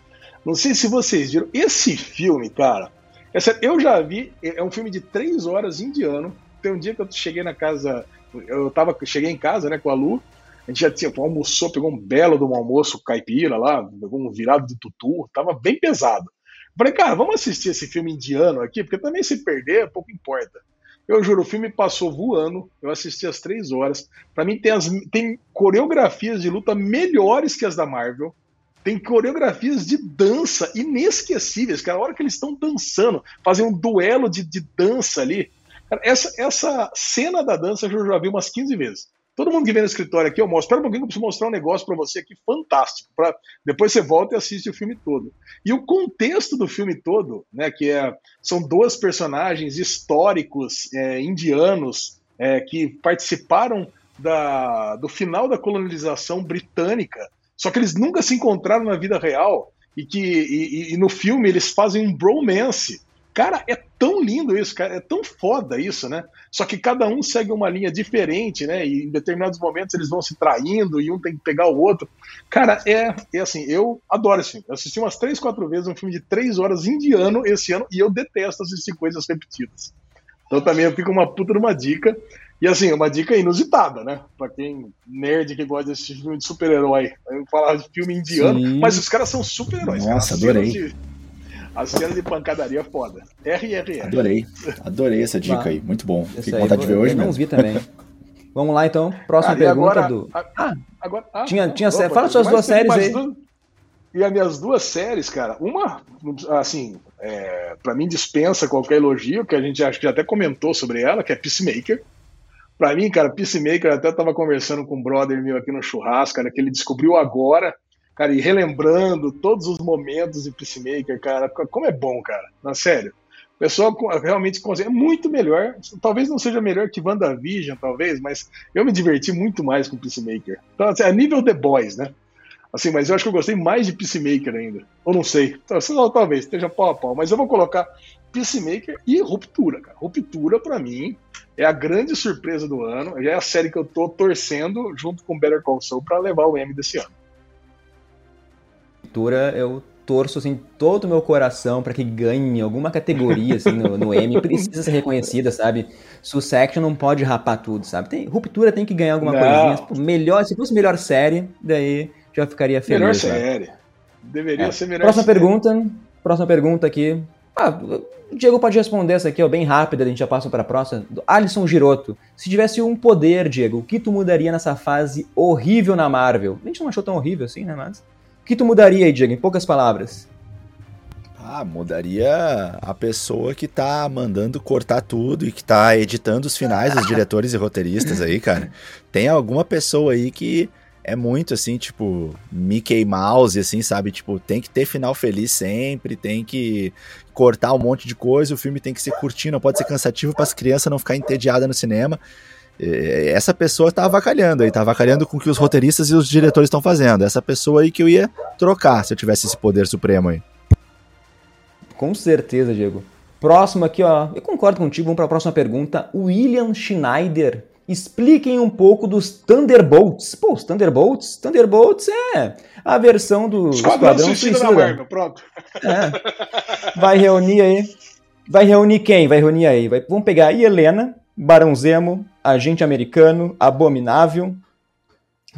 Não sei se vocês viram. Esse filme, cara, é sério, eu já vi, é um filme de três horas indiano. Tem um dia que eu cheguei na casa, eu tava, cheguei em casa, né, com a Lu, a gente já tinha, almoçou, pegou um belo de um almoço caipira lá, pegou um virado de tutu, tava bem pesado. Falei, cara, vamos assistir esse filme indiano aqui, porque também se perder, pouco importa. Eu juro, o filme passou voando. Eu assisti as três horas. Para mim, tem, as, tem coreografias de luta melhores que as da Marvel. Tem coreografias de dança inesquecíveis. Cara, a hora que eles estão dançando, fazem um duelo de, de dança ali. Cara, essa, essa cena da dança eu já vi umas 15 vezes. Todo mundo que vem no escritório aqui, eu mostro. Espera um pouquinho que eu preciso mostrar um negócio para você aqui fantástico. Pra... Depois você volta e assiste o filme todo. E o contexto do filme todo, né, que é, são duas personagens históricos é, indianos é, que participaram da, do final da colonização britânica, só que eles nunca se encontraram na vida real e que e, e no filme eles fazem um bromance Cara, é tão lindo isso, cara, é tão foda isso, né? Só que cada um segue uma linha diferente, né? E em determinados momentos eles vão se traindo e um tem que pegar o outro. Cara, é, é assim, eu adoro esse filme. Eu assisti umas três, quatro vezes um filme de três horas indiano esse ano e eu detesto assistir coisas repetidas. Então também eu fico uma puta uma dica. E assim, uma dica inusitada, né? Pra quem nerd que gosta de assistir filme de super-herói. Eu falar de filme indiano, Sim. mas os caras são super-heróis. Nossa, cara. adorei. A cena de pancadaria é foda. RRR. Adorei. Adorei essa dica aí. Muito bom. Fiquei com vontade de ver hoje mesmo. não vi também. Vamos lá então. Próxima ah, pergunta agora, do. Ah, agora. Ah, tinha, tinha opa, Fala suas duas séries aí. Duas... E as minhas duas séries, cara, uma, assim, é, para mim dispensa qualquer elogio, que a gente acho que até comentou sobre ela, que é Peacemaker. Pra mim, cara, Peacemaker, até tava conversando com um brother meu aqui no churrasco, cara, que ele descobriu agora cara, e relembrando todos os momentos de Peacemaker, cara, como é bom, cara, na sério. O pessoal realmente. É muito melhor. Talvez não seja melhor que WandaVision, talvez, mas eu me diverti muito mais com Peacemaker. Então, assim, a nível The Boys, né? Assim, mas eu acho que eu gostei mais de Peacemaker ainda. Ou não sei. Então, talvez esteja pau a pau. Mas eu vou colocar Peacemaker e Ruptura, cara. Ruptura, para mim, é a grande surpresa do ano. É a série que eu tô torcendo junto com Better Call Saul pra levar o M desse ano eu torço assim todo o meu coração para que ganhe alguma categoria assim no, no M, precisa ser reconhecida, sabe? Succession não pode rapar tudo, sabe? Tem, ruptura tem que ganhar alguma não. coisinha. melhor, se fosse melhor série, daí já ficaria feliz. Melhor série. Deveria é. ser melhor Próxima série. pergunta, próxima pergunta aqui. Ah, o Diego pode responder essa aqui, ó, bem rápida, a gente já passa para a próxima. Alisson Giroto. Se tivesse um poder, Diego, o que tu mudaria nessa fase horrível na Marvel? A gente não achou tão horrível assim, né, mas que tu mudaria aí, Diego, em poucas palavras? Ah, mudaria a pessoa que tá mandando cortar tudo e que tá editando os finais, os diretores e roteiristas aí, cara. Tem alguma pessoa aí que é muito assim, tipo, Mickey Mouse, assim, sabe? Tipo, tem que ter final feliz sempre, tem que cortar um monte de coisa, o filme tem que ser curtinho, não pode ser cansativo para as crianças não ficar entediadas no cinema. É, essa pessoa tá avacalhando aí, tá avacalhando com o que os roteiristas e os diretores estão fazendo. Essa pessoa aí que eu ia trocar se eu tivesse esse poder supremo aí. Com certeza, Diego. Próximo aqui, ó. Eu concordo contigo, vamos para a próxima pergunta. William Schneider. Expliquem um pouco dos Thunderbolts. Pô, os Thunderbolts? Thunderbolts é a versão do Esquadrão, Esquadrão Suicida. Da Marvel, pronto. É. Vai reunir aí. Vai reunir quem? Vai reunir aí. Vai... Vamos pegar a Helena, Barão Zemo, Agente Americano, Abominável.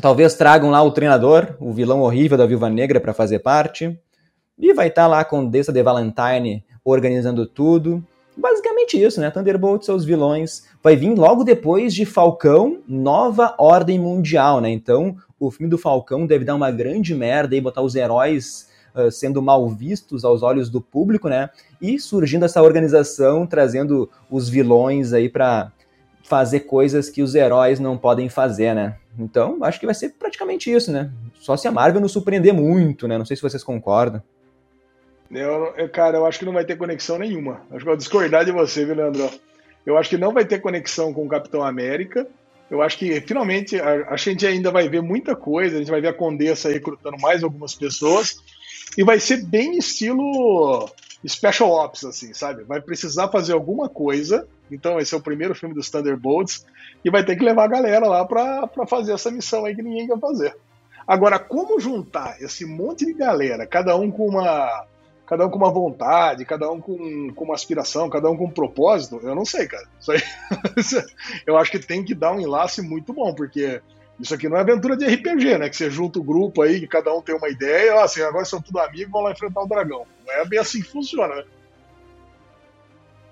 Talvez tragam lá o treinador, o vilão horrível da Viúva Negra para fazer parte. E vai estar tá lá a Condessa de Valentine organizando tudo. Basicamente isso, né? Thunderbolts são os vilões. Vai vir logo depois de Falcão, Nova Ordem Mundial, né? Então, o filme do Falcão deve dar uma grande merda e botar os heróis uh, sendo mal vistos aos olhos do público, né? E surgindo essa organização trazendo os vilões aí para fazer coisas que os heróis não podem fazer, né? Então, acho que vai ser praticamente isso, né? Só se a Marvel nos surpreender muito, né? Não sei se vocês concordam. Eu, eu, cara, eu acho que não vai ter conexão nenhuma. Acho que vou discordar de você, viu, Leandro? Eu acho que não vai ter conexão com o Capitão América Eu acho que finalmente a, a gente ainda vai ver muita coisa, a gente vai ver a Condessa recrutando mais algumas pessoas e vai ser bem estilo Special Ops, assim, sabe? Vai precisar fazer alguma coisa. Então, esse é o primeiro filme dos Thunderbolts. E vai ter que levar a galera lá para fazer essa missão aí que ninguém quer fazer. Agora, como juntar esse monte de galera, cada um com uma cada um com uma vontade, cada um com, com uma aspiração, cada um com um propósito, eu não sei, cara. Aí, eu acho que tem que dar um enlace muito bom, porque isso aqui não é aventura de RPG, né? Que você junta o grupo aí, que cada um tem uma ideia, assim, agora são tudo amigos, vão lá enfrentar o dragão. Não é bem assim que funciona, né?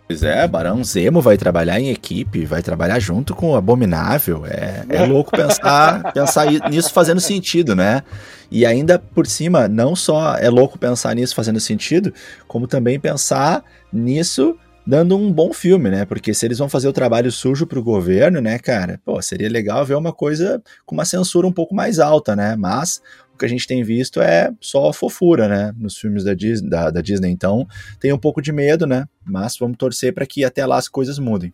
Pois é, Barão Zemo vai trabalhar em equipe, vai trabalhar junto com o Abominável. É, é louco pensar, pensar nisso fazendo sentido, né? E ainda por cima, não só é louco pensar nisso fazendo sentido, como também pensar nisso dando um bom filme, né? Porque se eles vão fazer o trabalho sujo pro governo, né, cara, pô, seria legal ver uma coisa com uma censura um pouco mais alta, né? Mas o que a gente tem visto é só fofura, né? Nos filmes da Disney, da, da Disney. Então, tem um pouco de medo, né? Mas vamos torcer para que até lá as coisas mudem.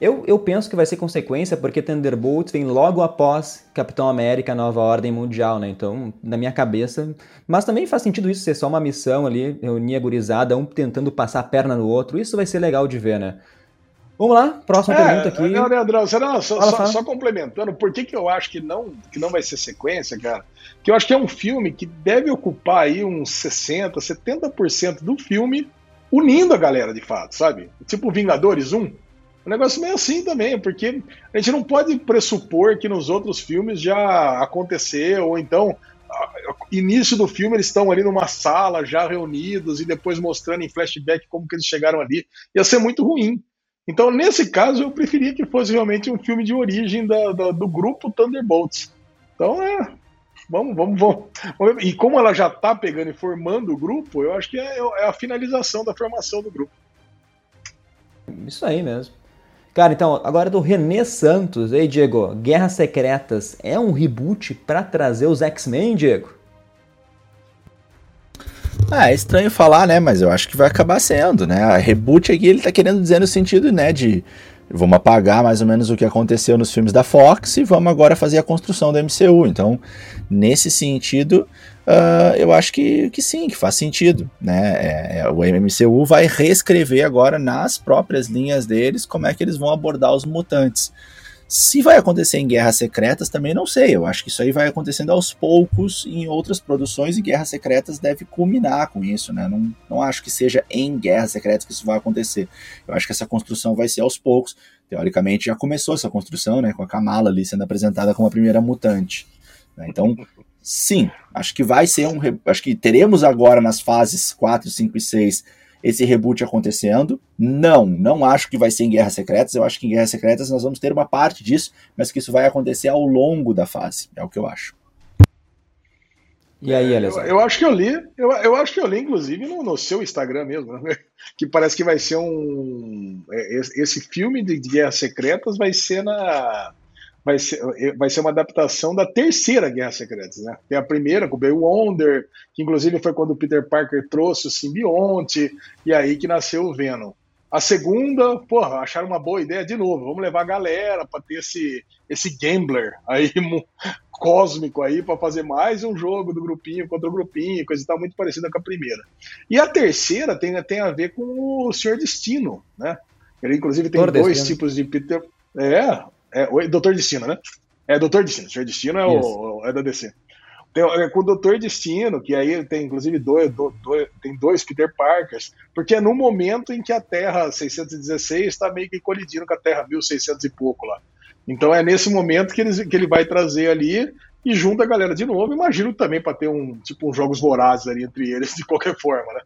Eu, eu penso que vai ser consequência porque Thunderbolts vem logo após Capitão América Nova Ordem Mundial, né? Então, na minha cabeça. Mas também faz sentido isso ser só uma missão ali, reunir a gurizada, um tentando passar a perna no outro. Isso vai ser legal de ver, né? Vamos lá, próxima é, pergunta aqui. Não, Leandrão, não, só, fala, só, fala. só, complementando, por que, que eu acho que não, que não vai ser sequência, cara? Que eu acho que é um filme que deve ocupar aí uns 60%, 70% do filme unindo a galera de fato, sabe? Tipo Vingadores 1. Um negócio meio assim também, porque a gente não pode pressupor que nos outros filmes já aconteceu, ou então início do filme eles estão ali numa sala já reunidos e depois mostrando em flashback como que eles chegaram ali. Ia ser muito ruim. Então, nesse caso, eu preferia que fosse realmente um filme de origem da, da, do grupo Thunderbolts. Então, é. Vamos, vamos, vamos. E como ela já está pegando e formando o grupo, eu acho que é, é a finalização da formação do grupo. Isso aí mesmo. Cara, então, agora do René Santos. Ei, Diego, Guerras Secretas é um reboot para trazer os X-Men, Diego? Ah, é estranho falar, né? Mas eu acho que vai acabar sendo, né? A reboot aqui ele tá querendo dizer no sentido, né, de vamos apagar mais ou menos o que aconteceu nos filmes da Fox e vamos agora fazer a construção da MCU. Então, nesse sentido, uh, eu acho que, que sim, que faz sentido, né? É, é, o MCU vai reescrever agora nas próprias linhas deles como é que eles vão abordar os mutantes. Se vai acontecer em Guerras Secretas, também não sei. Eu acho que isso aí vai acontecendo aos poucos em outras produções e Guerras Secretas deve culminar com isso, né? Não, não acho que seja em Guerras Secretas que isso vai acontecer. Eu acho que essa construção vai ser aos poucos. Teoricamente já começou essa construção, né? Com a Kamala ali sendo apresentada como a primeira mutante. Né? Então, sim, acho que vai ser um. Acho que teremos agora nas fases 4, 5 e 6 esse reboot acontecendo. Não, não acho que vai ser em Guerras Secretas. Eu acho que em Guerras Secretas nós vamos ter uma parte disso, mas que isso vai acontecer ao longo da fase. É o que eu acho. E aí, Alessandro? Eu, eu, acho que eu li, eu, eu acho que eu li, inclusive, no, no seu Instagram mesmo, né? que parece que vai ser um. É, esse filme de Guerras Secretas vai ser na vai ser, eh, vai ser uma adaptação da terceira Guerra Secretas, né? Tem a primeira com o Bay Wonder, que inclusive foi quando o Peter Parker trouxe o simbionte, e aí que nasceu o Venom. A segunda, porra, acharam uma boa ideia de novo. Vamos levar a galera para ter esse, esse gambler aí cósmico aí para fazer mais um jogo do grupinho contra o grupinho, coisa e tal, muito parecida com a primeira. E a terceira tem, tem a ver com o Senhor Destino, né? Ele inclusive tem dois Destino. tipos de Peter. É, é, o Doutor Destino, né? É Doutor Destino. Senhor Destino é, o, é da DC. Tem, é com o Doutor Destino, que aí tem inclusive dois, dois, tem dois Peter Parkers, porque é no momento em que a Terra 616 está meio que colidindo com a Terra 1600 e pouco lá. Então é nesse momento que, eles, que ele vai trazer ali e junta a galera de novo. Imagino também para ter um tipo uns jogos vorazes ali entre eles de qualquer forma, né?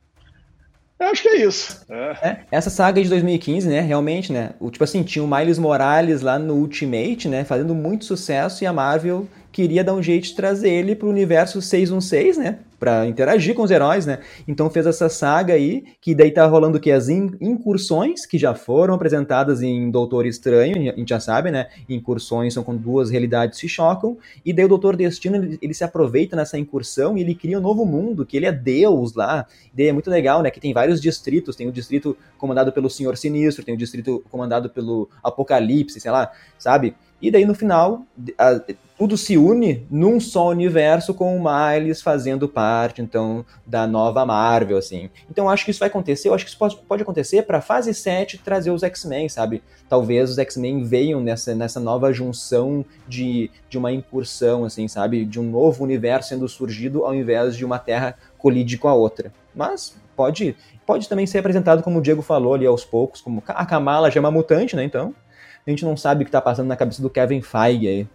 Eu acho que é isso. É. É, essa saga de 2015, né? Realmente, né? O, tipo assim, tinha o Miles Morales lá no Ultimate, né? Fazendo muito sucesso e a Marvel queria dar um jeito de trazer ele pro universo 616, né? Pra interagir com os heróis, né? Então fez essa saga aí, que daí tá rolando que? As incursões, que já foram apresentadas em Doutor Estranho, a gente já sabe, né? Incursões são quando duas realidades se chocam, e daí o Doutor Destino, ele, ele se aproveita nessa incursão e ele cria um novo mundo, que ele é Deus lá. E daí é muito legal, né? Que tem vários distritos, tem o distrito comandado pelo Senhor Sinistro, tem o distrito comandado pelo Apocalipse, sei lá, sabe? E daí no final, a, tudo se une num só universo com o Miles fazendo parte, então, da nova Marvel, assim. Então acho que isso vai acontecer, eu acho que isso pode, pode acontecer pra fase 7 trazer os X-Men, sabe? Talvez os X-Men venham nessa, nessa nova junção de, de uma incursão, assim, sabe? De um novo universo sendo surgido ao invés de uma Terra colide com a outra. Mas pode, pode também ser apresentado, como o Diego falou ali aos poucos, como a Kamala já é uma mutante, né? Então a gente não sabe o que está passando na cabeça do Kevin Feige aí.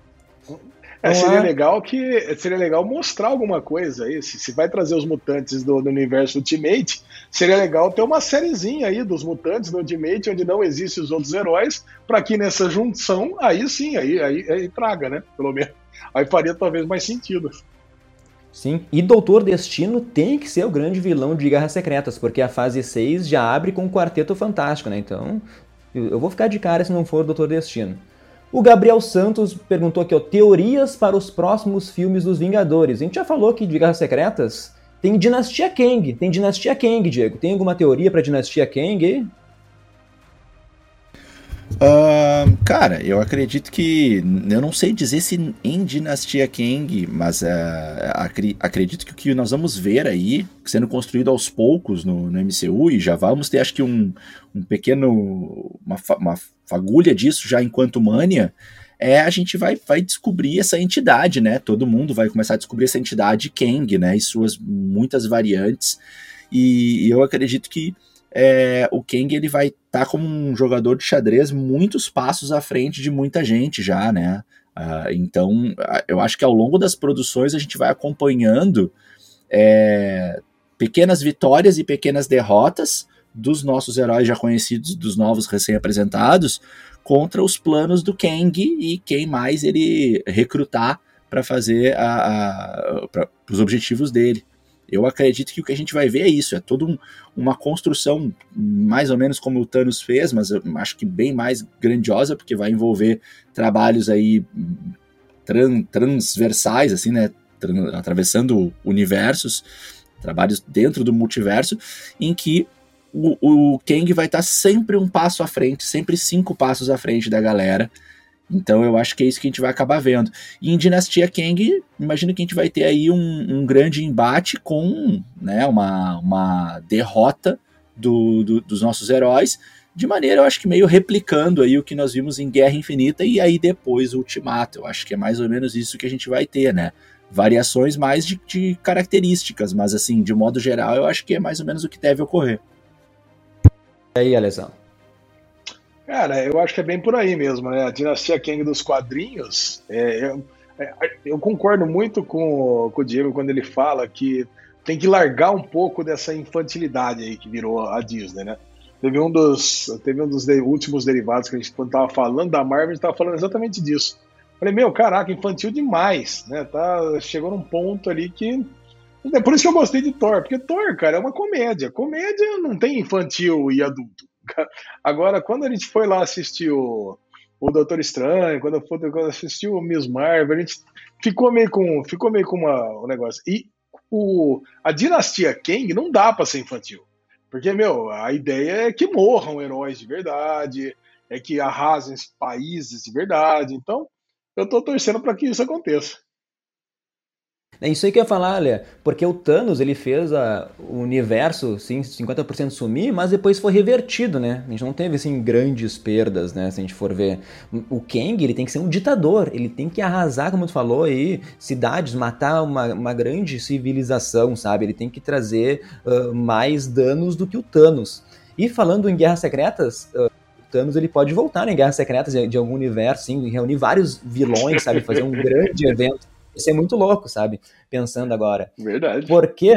É, seria legal que seria legal mostrar alguma coisa aí. Se, se vai trazer os mutantes do, do, universo Ultimate, seria legal ter uma sériezinha aí dos mutantes do Ultimate, onde não existem os outros heróis, para que nessa junção, aí sim, aí, aí, aí traga, né? Pelo menos. Aí faria talvez mais sentido. Sim, e Doutor Destino tem que ser o grande vilão de Guerras Secretas, porque a fase 6 já abre com o Quarteto Fantástico, né? Então, eu vou ficar de cara se não for Doutor Destino. O Gabriel Santos perguntou aqui, ó, teorias para os próximos filmes dos Vingadores. A gente já falou aqui de Guerras Secretas. Tem Dinastia Kang, tem Dinastia Kang, Diego. Tem alguma teoria para Dinastia Kang? Uh, cara, eu acredito que. Eu não sei dizer se em Dinastia Kang, mas uh, acredito que o que nós vamos ver aí, sendo construído aos poucos no, no MCU, e já vamos ter, acho que, um, um pequeno. Uma, uma fagulha disso já enquanto Mania, é a gente vai, vai descobrir essa entidade, né? Todo mundo vai começar a descobrir essa entidade Kang, né? E suas muitas variantes. E, e eu acredito que é, o Kang ele vai estar tá como um jogador de xadrez muitos passos à frente de muita gente já, né? Uh, então, eu acho que ao longo das produções a gente vai acompanhando é, pequenas vitórias e pequenas derrotas dos nossos heróis já conhecidos, dos novos recém-apresentados, contra os planos do Kang e quem mais ele recrutar para fazer a, a os objetivos dele. Eu acredito que o que a gente vai ver é isso, é toda um, uma construção mais ou menos como o Thanos fez, mas acho que bem mais grandiosa, porque vai envolver trabalhos aí tran, transversais, assim, né, tran, atravessando universos, trabalhos dentro do multiverso, em que o, o Kang vai estar sempre um passo à frente, sempre cinco passos à frente da galera, então eu acho que é isso que a gente vai acabar vendo. E em Dinastia Kang, imagino que a gente vai ter aí um, um grande embate com né, uma, uma derrota do, do, dos nossos heróis, de maneira, eu acho que meio replicando aí o que nós vimos em Guerra Infinita e aí depois o Ultimato. Eu acho que é mais ou menos isso que a gente vai ter, né? Variações mais de, de características, mas assim, de modo geral, eu acho que é mais ou menos o que deve ocorrer. E aí, Alessandro? Cara, eu acho que é bem por aí mesmo, né? A dinastia Kang dos quadrinhos, é, eu, é, eu, concordo muito com, com o Diego quando ele fala que tem que largar um pouco dessa infantilidade aí que virou a Disney, né? Teve um dos, teve um dos de, últimos derivados que a gente, quando tava falando da Marvel, a gente tava falando exatamente disso. Falei, meu, caraca, infantil demais, né? Tá, chegou num ponto ali que. É por isso que eu gostei de Thor, porque Thor, cara, é uma comédia. Comédia não tem infantil e adulto. Agora, quando a gente foi lá assistir o, o Doutor Estranho, quando, foi, quando assistiu o Miss Marvel, a gente ficou meio com, ficou meio com uma, um negócio. E o, a dinastia Kang não dá para ser infantil. Porque, meu, a ideia é que morram heróis de verdade, é que arrasem países de verdade. Então, eu tô torcendo para que isso aconteça. É isso aí que eu ia falar, Olha, porque o Thanos ele fez a, o universo sim, 50% sumir, mas depois foi revertido, né? A gente não teve assim grandes perdas, né? Se a gente for ver. O Kang ele tem que ser um ditador, ele tem que arrasar, como tu falou aí, cidades, matar uma, uma grande civilização, sabe? Ele tem que trazer uh, mais danos do que o Thanos. E falando em Guerras Secretas, uh, Thanos ele pode voltar né, em Guerras Secretas de, de algum universo, sim, reunir vários vilões, sabe? Fazer um grande evento. Isso é muito louco, sabe? Pensando agora. Verdade. Porque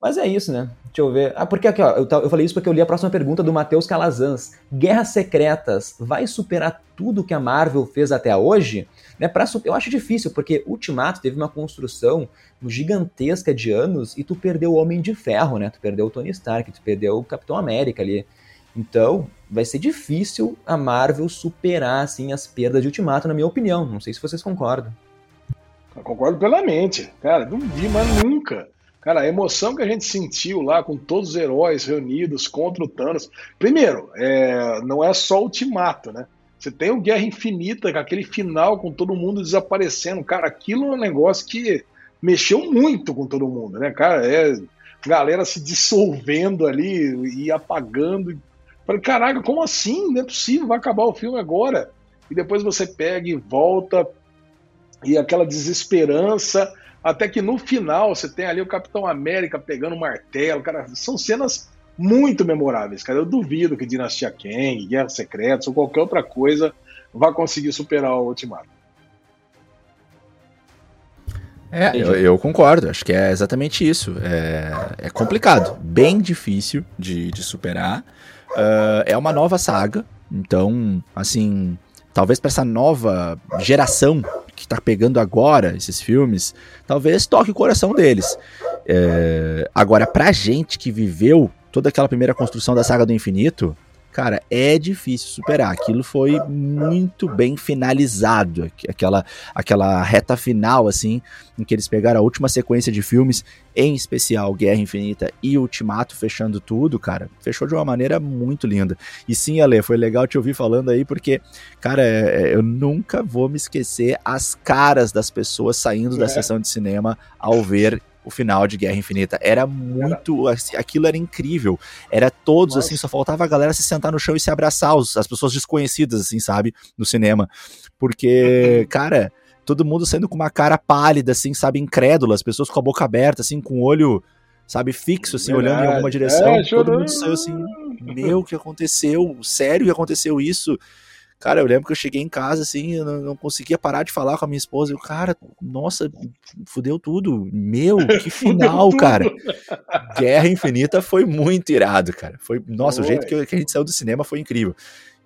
Mas é isso, né? Deixa eu ver. Ah, porque aqui, ó, eu, eu falei isso porque eu li a próxima pergunta do Matheus Calazans. Guerras Secretas vai superar tudo que a Marvel fez até hoje? Né, pra, eu acho difícil, porque Ultimato teve uma construção gigantesca de anos e tu perdeu o Homem de Ferro, né? Tu perdeu o Tony Stark, tu perdeu o Capitão América ali. Então, vai ser difícil a Marvel superar assim as perdas de Ultimato, na minha opinião. Não sei se vocês concordam. Eu concordo plenamente. Cara, não vi mais nunca. Cara, a emoção que a gente sentiu lá com todos os heróis reunidos contra o Thanos. Primeiro, é, não é só Ultimato, né? Você tem o Guerra Infinita, com aquele final com todo mundo desaparecendo. Cara, aquilo é um negócio que mexeu muito com todo mundo, né? Cara, é galera se dissolvendo ali e apagando. Falei, caraca, como assim? Não é possível, vai acabar o filme agora. E depois você pega e volta, e aquela desesperança, até que no final você tem ali o Capitão América pegando o martelo, cara, são cenas muito memoráveis, cara. Eu duvido que Dinastia Kang, Guerra Secretas ou qualquer outra coisa vá conseguir superar o Ultimato. É, eu, eu, concordo, acho que é exatamente isso. É, é complicado, bem difícil de, de superar. Uh, é uma nova saga, então, assim, talvez para essa nova geração que tá pegando agora esses filmes, talvez toque o coração deles. É, agora, pra gente que viveu toda aquela primeira construção da saga do infinito, cara, é difícil superar. Aquilo foi muito bem finalizado, aquela, aquela reta final, assim, em que eles pegaram a última sequência de filmes, em especial Guerra Infinita e Ultimato, fechando tudo, cara, fechou de uma maneira muito linda. E sim, Ale, foi legal te ouvir falando aí, porque, cara, é, é, eu nunca vou me esquecer as caras das pessoas saindo é. da sessão de cinema ao ver o final de Guerra Infinita. Era muito. Assim, aquilo era incrível. Era todos, Nossa. assim, só faltava a galera se sentar no chão e se abraçar, as pessoas desconhecidas, assim, sabe? No cinema. Porque, uhum. cara, todo mundo saindo com uma cara pálida, assim, sabe? Incrédula, as pessoas com a boca aberta, assim, com o olho sabe, fixo, assim, Verdade. olhando em alguma direção. É, todo mundo saiu assim, meu, o que aconteceu? Sério que aconteceu isso? Cara, eu lembro que eu cheguei em casa, assim, eu não, não conseguia parar de falar com a minha esposa. Eu, cara, nossa, fudeu tudo. Meu, que final, cara. Guerra Infinita foi muito irado, cara. Foi, nossa, o jeito que, que a gente saiu do cinema foi incrível.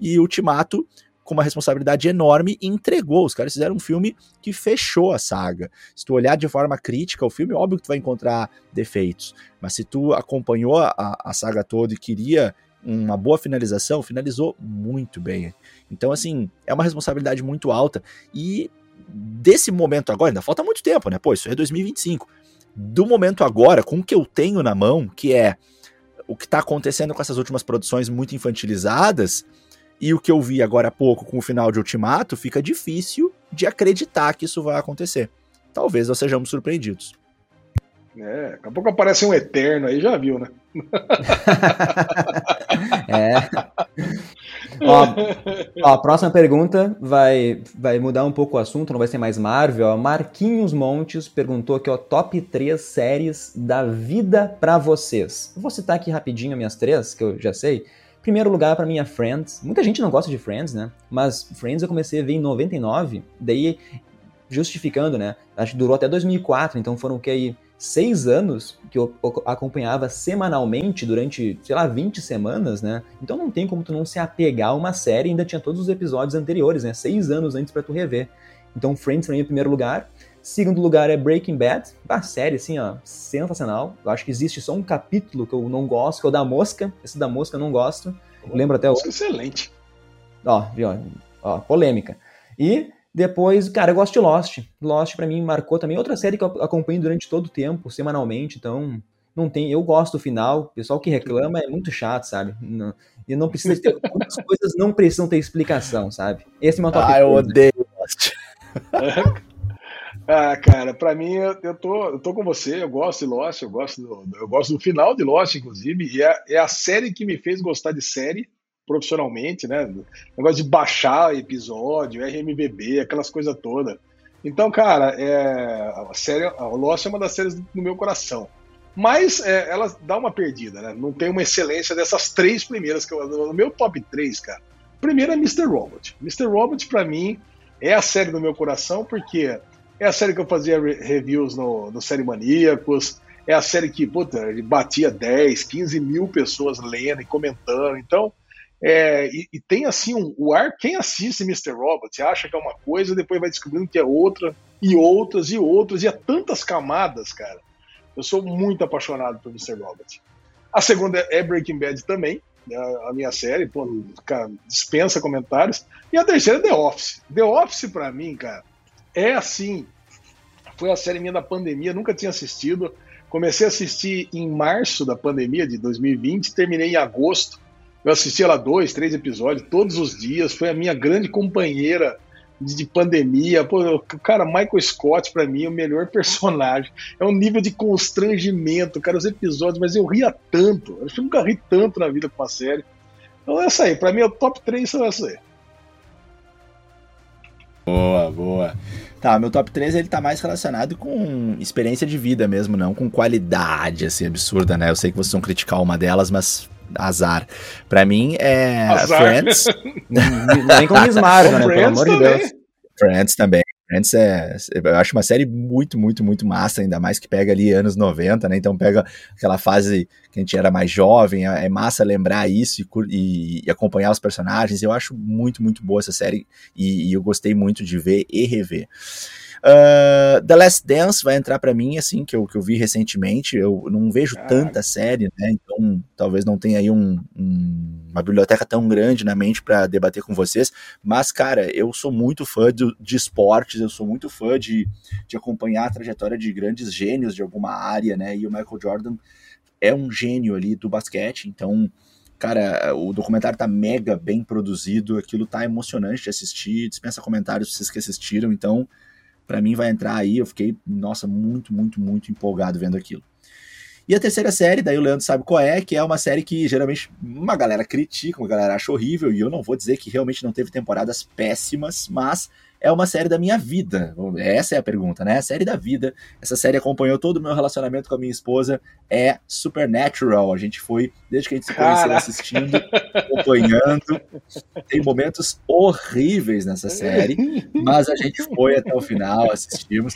E Ultimato, com uma responsabilidade enorme, entregou. Os caras fizeram um filme que fechou a saga. Se tu olhar de forma crítica o filme, óbvio que tu vai encontrar defeitos. Mas se tu acompanhou a, a saga toda e queria uma boa finalização, finalizou muito bem. Então, assim, é uma responsabilidade muito alta. E desse momento agora, ainda falta muito tempo, né? Pô, isso é 2025. Do momento agora, com o que eu tenho na mão, que é o que está acontecendo com essas últimas produções muito infantilizadas, e o que eu vi agora há pouco com o final de Ultimato, fica difícil de acreditar que isso vai acontecer. Talvez nós sejamos surpreendidos. É, daqui a pouco aparece um Eterno aí, já viu, né? é. Ó, ó, a próxima pergunta vai, vai mudar um pouco o assunto, não vai ser mais Marvel. Ó. Marquinhos Montes perguntou aqui, ó, top 3 séries da vida para vocês. vou citar aqui rapidinho minhas três, que eu já sei. Primeiro lugar para mim é Friends. Muita gente não gosta de Friends, né? Mas Friends eu comecei a ver em 99, daí justificando, né? Acho que durou até 2004, então foram o que aí seis anos que eu acompanhava semanalmente durante, sei lá, 20 semanas, né? Então não tem como tu não se apegar a uma série, ainda tinha todos os episódios anteriores, né? Seis anos antes para tu rever. Então Friends pra mim é primeiro lugar. Segundo lugar é Breaking Bad, uma série assim, ó, sensacional. Eu acho que existe só um capítulo que eu não gosto, que é o da Mosca. Esse da Mosca eu não gosto. Lembro até o. Excelente. Ó, viu? Ó, polêmica. E depois, cara, eu gosto de Lost. Lost para mim marcou também outra série que eu acompanho durante todo o tempo, semanalmente, então não tem, eu gosto do final. O pessoal que reclama é muito chato, sabe? Não, e não precisa ter muitas coisas não precisam ter explicação, sabe? Esse é o meu top. Ah, eu odeio Lost. ah, cara, para mim eu, eu, tô, eu tô com você, eu gosto de Lost, eu gosto do, eu gosto do final de Lost, inclusive, e é, é a série que me fez gostar de série profissionalmente, né? Negócio de baixar episódio, RMVB, aquelas coisas todas. Então, cara, é, a série, a Lost é uma das séries do meu coração. Mas é, ela dá uma perdida, né? Não tem uma excelência dessas três primeiras que eu no meu top 3, cara. Primeiro é Mr. Robot. Mr. Robot, para mim, é a série do meu coração, porque é a série que eu fazia reviews no, no Série Maníacos, é a série que, puta, batia 10, 15 mil pessoas lendo e comentando. Então, é, e, e, tem assim um, o ar. Quem assiste Mr. Robot acha que é uma coisa, depois vai descobrindo que é outra, e outras, e outras, e há tantas camadas, cara. Eu sou muito apaixonado por Mr. Robot. A segunda é Breaking Bad também, né, a minha série, pô, cara, dispensa comentários. E a terceira é The Office. The Office, para mim, cara, é assim. Foi a série minha da pandemia, nunca tinha assistido. Comecei a assistir em março da pandemia de 2020, terminei em agosto. Eu assisti ela dois, três episódios todos os dias. Foi a minha grande companheira de pandemia. Pô, cara, Michael Scott, para mim, é o melhor personagem. É um nível de constrangimento, cara, os episódios, mas eu ria tanto. Eu nunca ri tanto na vida com uma série. Então, é essa aí. Para mim, o top 3 são essa aí. Boa, boa. Tá, meu top 3 ele tá mais relacionado com experiência de vida mesmo, não com qualidade assim absurda, né? Eu sei que vocês vão criticar uma delas, mas azar. Pra mim é azar. Friends. Nem com Miss Marvel, né? Pelo amor de Deus. Friends também. Friends é, eu acho uma série muito, muito, muito massa, ainda mais que pega ali anos 90, né? Então pega aquela fase que a gente era mais jovem, é, é massa lembrar isso e, e, e acompanhar os personagens. Eu acho muito, muito boa essa série e, e eu gostei muito de ver e rever. Uh, The Last Dance vai entrar para mim, assim, que eu, que eu vi recentemente. Eu não vejo tanta série, né? Então talvez não tenha aí um, um, uma biblioteca tão grande na mente para debater com vocês. Mas, cara, eu sou muito fã de, de esportes, eu sou muito fã de, de acompanhar a trajetória de grandes gênios de alguma área, né? E o Michael Jordan é um gênio ali do basquete, então cara, o documentário tá mega bem produzido, aquilo tá emocionante de assistir, dispensa comentários vocês que assistiram, então para mim vai entrar aí. Eu fiquei, nossa, muito, muito, muito empolgado vendo aquilo. E a terceira série, daí o Leandro sabe qual é, que é uma série que geralmente uma galera critica, uma galera acha horrível, e eu não vou dizer que realmente não teve temporadas péssimas, mas é uma série da minha vida? Essa é a pergunta, né? A série da vida. Essa série acompanhou todo o meu relacionamento com a minha esposa. É Supernatural. A gente foi, desde que a gente se conheceu, Cara. assistindo, acompanhando. Tem momentos horríveis nessa série, mas a gente foi até o final, assistimos.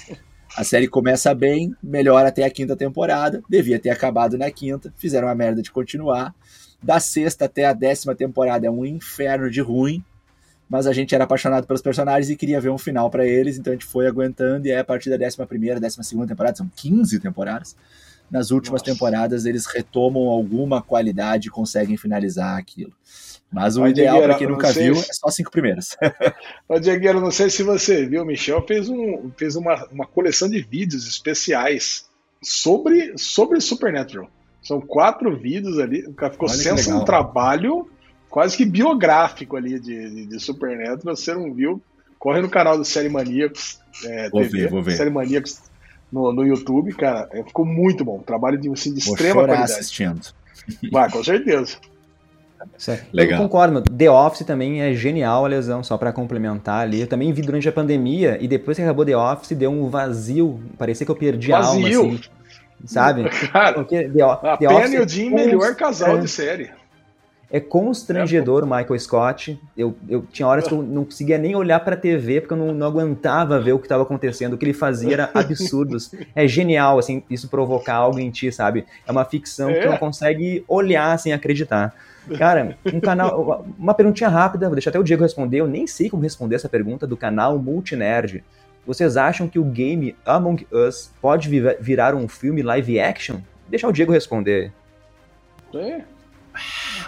A série começa bem, melhora até a quinta temporada. Devia ter acabado na quinta, fizeram a merda de continuar. Da sexta até a décima temporada é um inferno de ruim mas a gente era apaixonado pelos personagens e queria ver um final para eles, então a gente foi aguentando, e aí a partir da 11 primeira, 12 temporada, são 15 temporadas, nas últimas Nossa. temporadas eles retomam alguma qualidade e conseguem finalizar aquilo. Mas o Ô, ideal para quem nunca viu se... é só cinco primeiras. Ô, Diegueira, não sei se você viu, o Michel fez, um, fez uma, uma coleção de vídeos especiais sobre, sobre Supernatural. São quatro vídeos ali, o cara ficou sendo um trabalho quase que biográfico ali de, de, de Supernatural. Você não viu? Corre no canal do Série Maníacos. É, vou TV, ver, vou ver. Série Maníacos no, no YouTube, cara. É, ficou muito bom. Trabalho de, assim, de extrema qualidade. assistindo. Vai, com certeza. Certo. Legal. Eu concordo, The Office também é genial a lesão, só para complementar ali. Eu também vi durante a pandemia e depois que acabou The Office deu um vazio. Parecia que eu perdi vazio. a alma, assim. Sabe? Cara, Porque The, a The Penny e o Jim, melhor casal é. de série. É constrangedor o Michael Scott. Eu, eu tinha horas que eu não conseguia nem olhar para a TV porque eu não, não aguentava ver o que estava acontecendo. O que ele fazia era absurdos. é genial, assim, isso provocar algo em ti, sabe? É uma ficção é. que tu não consegue olhar sem acreditar. Cara, um canal. Uma perguntinha rápida, vou deixar até o Diego responder. Eu nem sei como responder essa pergunta do canal Multinerd. Vocês acham que o game Among Us pode virar um filme live action? Deixa o Diego responder. É,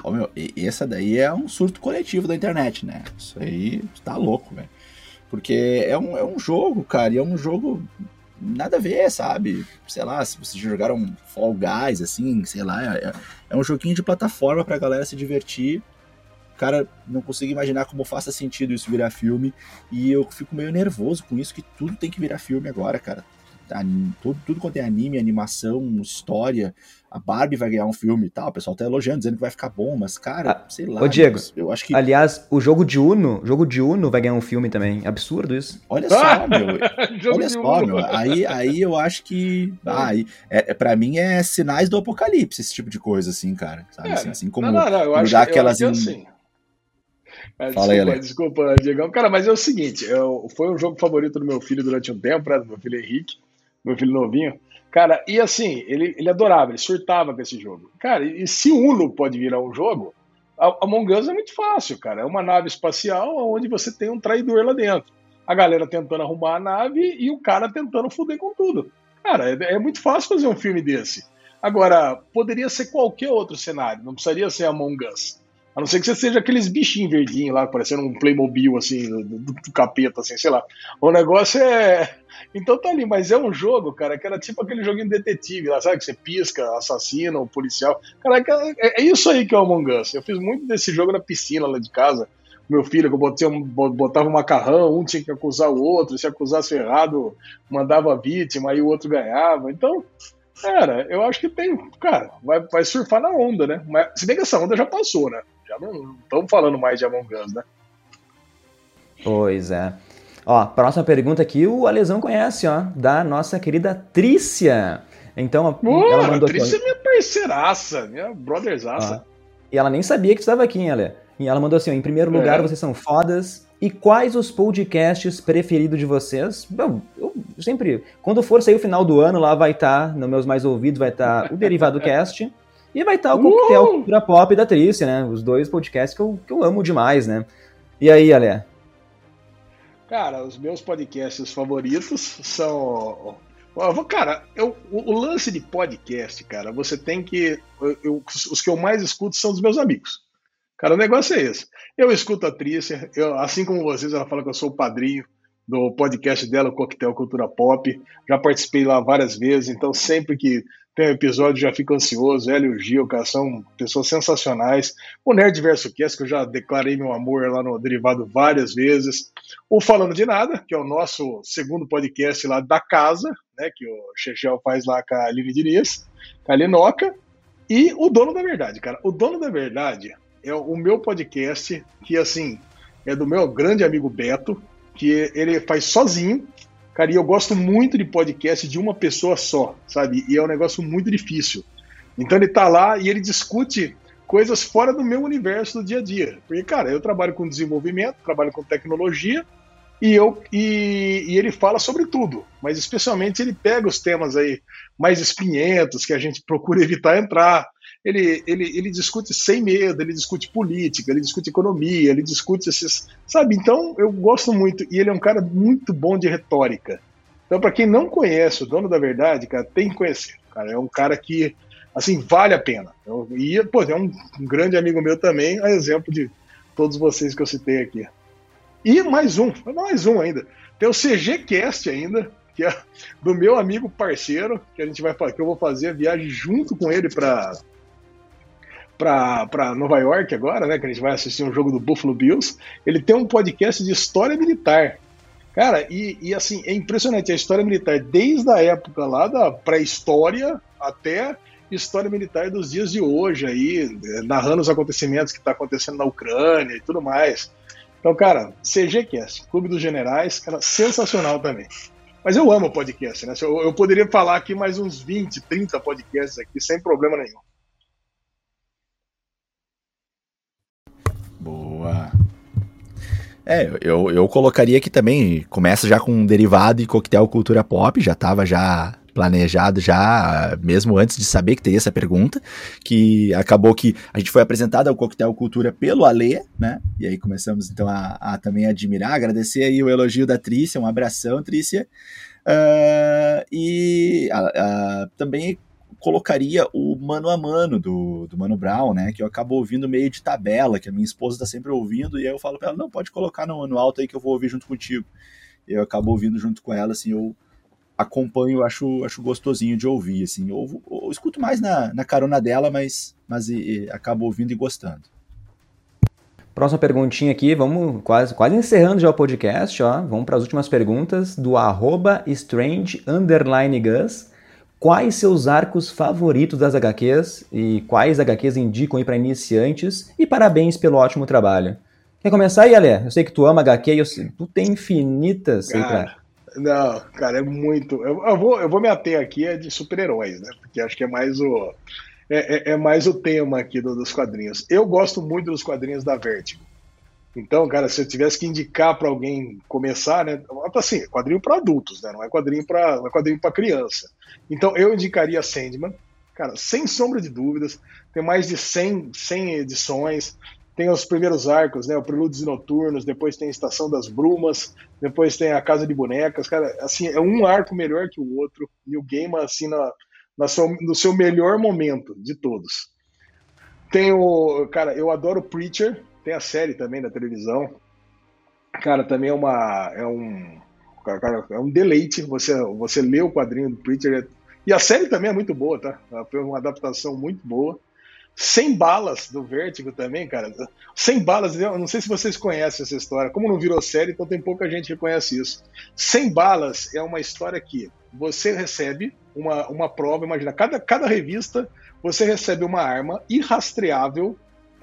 Oh, meu, essa daí é um surto coletivo da internet, né? Isso aí tá louco, velho. Porque é um, é um jogo, cara, e é um jogo nada a ver, sabe? Sei lá, se vocês jogaram Fall Guys, assim, sei lá, é, é um joguinho de plataforma pra galera se divertir. Cara, não consigo imaginar como faça sentido isso virar filme. E eu fico meio nervoso com isso, que tudo tem que virar filme agora, cara. Tudo, tudo quanto é anime, animação, história, a Barbie vai ganhar um filme e tal, o pessoal tá elogiando, dizendo que vai ficar bom, mas, cara, ah, sei lá. Ô, Diego, eu acho que. Aliás, o jogo de Uno, jogo de Uno vai ganhar um filme também. Absurdo isso. Olha só, meu. olha só, meu. Aí, aí eu acho que. Ah, aí, é, é, pra mim é sinais do apocalipse, esse tipo de coisa, assim, cara. Sabe? É, assim, assim, como. Não, não, não, eu acho, aquelas. Eu acho assim. Mas, Fala desculpa, aí, desculpa, Diegão. Cara, mas é o seguinte, eu, foi um jogo favorito do meu filho durante um tempo, né, do meu filho Henrique. meu filho novinho. Cara, e assim, ele, ele adorava, ele surtava com esse jogo. Cara, e se Uno pode virar um jogo, Among Us é muito fácil, cara. É uma nave espacial onde você tem um traidor lá dentro. A galera tentando arrumar a nave e o cara tentando foder com tudo. Cara, é, é muito fácil fazer um filme desse. Agora, poderia ser qualquer outro cenário, não precisaria ser Among Us. A não ser que você seja aqueles bichinhos verdinhos lá, parecendo um Playmobil, assim, do, do, capeta, assim, sei lá. O negócio é. Então tá ali, mas é um jogo, cara, que era tipo aquele joguinho detetive lá, sabe? Que você pisca, assassina, o policial. Cara, é, é isso aí que é o Among Us. Eu fiz muito desse jogo na piscina lá de casa. Meu filho, que eu botei, botava um macarrão, um tinha que acusar o outro, se acusasse errado, mandava a vítima, aí o outro ganhava. Então, Cara, eu acho que tem. Cara, vai, vai surfar na onda, né? Mas, se bem que essa onda já passou, né? Já não estamos falando mais de Among Us, né? Pois é. Ó, próxima pergunta aqui, o Alesão conhece, ó, da nossa querida Trícia. Então, ela mandou. A Trícia é minha parceiraça, minha brotherzaça. E ela nem sabia que estava aqui, hein, Ale? E ela mandou assim: ó, em primeiro lugar, é. vocês são fodas. E quais os podcasts preferidos de vocês? Bom, eu sempre. Quando for sair o final do ano, lá vai estar, tá, nos meus mais ouvidos, vai estar tá o Derivado Cast. E vai estar o Coquetel uh! Cultura Pop da Trícia, né? Os dois podcasts que eu, que eu amo demais, né? E aí, Ale? Cara, os meus podcasts favoritos são. Cara, eu, o, lance de podcast, cara, você tem que. Eu, os que eu mais escuto são dos meus amigos. Cara, o negócio é esse. Eu escuto a Trícia, eu, assim como vocês, ela fala que eu sou o padrinho do podcast dela, o Coquetel Cultura Pop. Já participei lá várias vezes, então sempre que tem um episódio já fico ansioso. Ela e o Gil, cara, são pessoas sensacionais. O Nerd Verso Cast, que eu já declarei meu amor lá no Derivado várias vezes. O Falando de Nada, que é o nosso segundo podcast lá da casa, né, que o Chechel faz lá com a Aline Diniz, com a Linoca. E o Dono da Verdade, cara. O Dono da Verdade é o meu podcast, que assim, é do meu grande amigo Beto, que ele faz sozinho. Cara, e eu gosto muito de podcast de uma pessoa só, sabe? E é um negócio muito difícil. Então ele tá lá e ele discute coisas fora do meu universo do dia a dia. Porque, cara, eu trabalho com desenvolvimento, trabalho com tecnologia, e, eu, e, e, ele fala sobre tudo, mas especialmente ele pega os temas aí mais espinhentos que a gente procura evitar entrar ele, ele, ele discute sem medo, ele discute política, ele discute economia, ele discute esses. Sabe? Então, eu gosto muito. E ele é um cara muito bom de retórica. Então, para quem não conhece o dono da verdade, cara, tem que conhecer. Cara, é um cara que, assim, vale a pena. E, pô, é um, um grande amigo meu também, a exemplo de todos vocês que eu citei aqui. E mais um, mais um ainda. Tem o CG Cast ainda, que é do meu amigo parceiro, que a gente vai que eu vou fazer a viagem junto com ele para para Nova York agora, né? Que a gente vai assistir um jogo do Buffalo Bills. Ele tem um podcast de história militar. Cara, e, e assim, é impressionante a história militar, desde a época lá da pré-história até história militar dos dias de hoje aí, narrando os acontecimentos que está acontecendo na Ucrânia e tudo mais. Então, cara, CGCast, Clube dos Generais, cara, sensacional também. Mas eu amo podcast, né? Eu, eu poderia falar aqui mais uns 20, 30 podcasts aqui, sem problema nenhum. Boa. É, eu, eu colocaria aqui também, começa já com um derivado e coquetel cultura pop, já estava já planejado já, mesmo antes de saber que teria essa pergunta, que acabou que a gente foi apresentado ao Coquetel Cultura pelo Alê, né? E aí começamos então a, a também admirar, agradecer aí o elogio da Trícia, um abração, Trícia. Uh, e uh, uh, também colocaria o mano a mano do, do Mano Brown, né? Que eu acabo ouvindo meio de tabela, que a minha esposa tá sempre ouvindo, e aí eu falo pra ela, não, pode colocar no, no alto aí que eu vou ouvir junto contigo. Eu acabo ouvindo junto com ela, assim, eu acompanho, acho, acho gostosinho de ouvir, assim. Eu, eu, eu escuto mais na, na carona dela, mas, mas e, e, acabo ouvindo e gostando. Próxima perguntinha aqui, vamos quase, quase encerrando já o podcast, ó. Vamos para as últimas perguntas do arroba strange underline gus. Quais seus arcos favoritos das HQs e quais HQs indicam para iniciantes? E parabéns pelo ótimo trabalho. Quer começar aí? Eu sei que tu ama HQ e eu sei, tu tem infinitas cara, aí pra... Não, cara, é muito. Eu, eu, vou, eu vou me ater aqui é de super-heróis, né? Porque acho que é mais o. É, é, é mais o tema aqui do, dos quadrinhos. Eu gosto muito dos quadrinhos da Vertigo. Então, cara, se eu tivesse que indicar para alguém começar, né? Assim, quadrinho para adultos, né? Não é quadrinho para é quadrinho para criança. Então, eu indicaria Sandman, cara, sem sombra de dúvidas. Tem mais de 100, 100 edições. Tem os primeiros arcos, né? O Prelúdios Noturnos, depois tem a Estação das Brumas, depois tem a Casa de Bonecas. Cara, assim, é um arco melhor que o outro. E o game, assim, na, na sua, no seu melhor momento de todos. Tem o. Cara, eu adoro Preacher, tem a série também na televisão. Cara, também é uma. É um. Cara, é um deleite você, você ler o quadrinho do Preacher. E a série também é muito boa, tá? Foi uma adaptação muito boa. Sem balas do Vértigo também, cara. Sem balas, eu não sei se vocês conhecem essa história. Como não virou série, então tem pouca gente que conhece isso. Sem balas é uma história que você recebe uma, uma prova, imagina, cada, cada revista você recebe uma arma irrastreável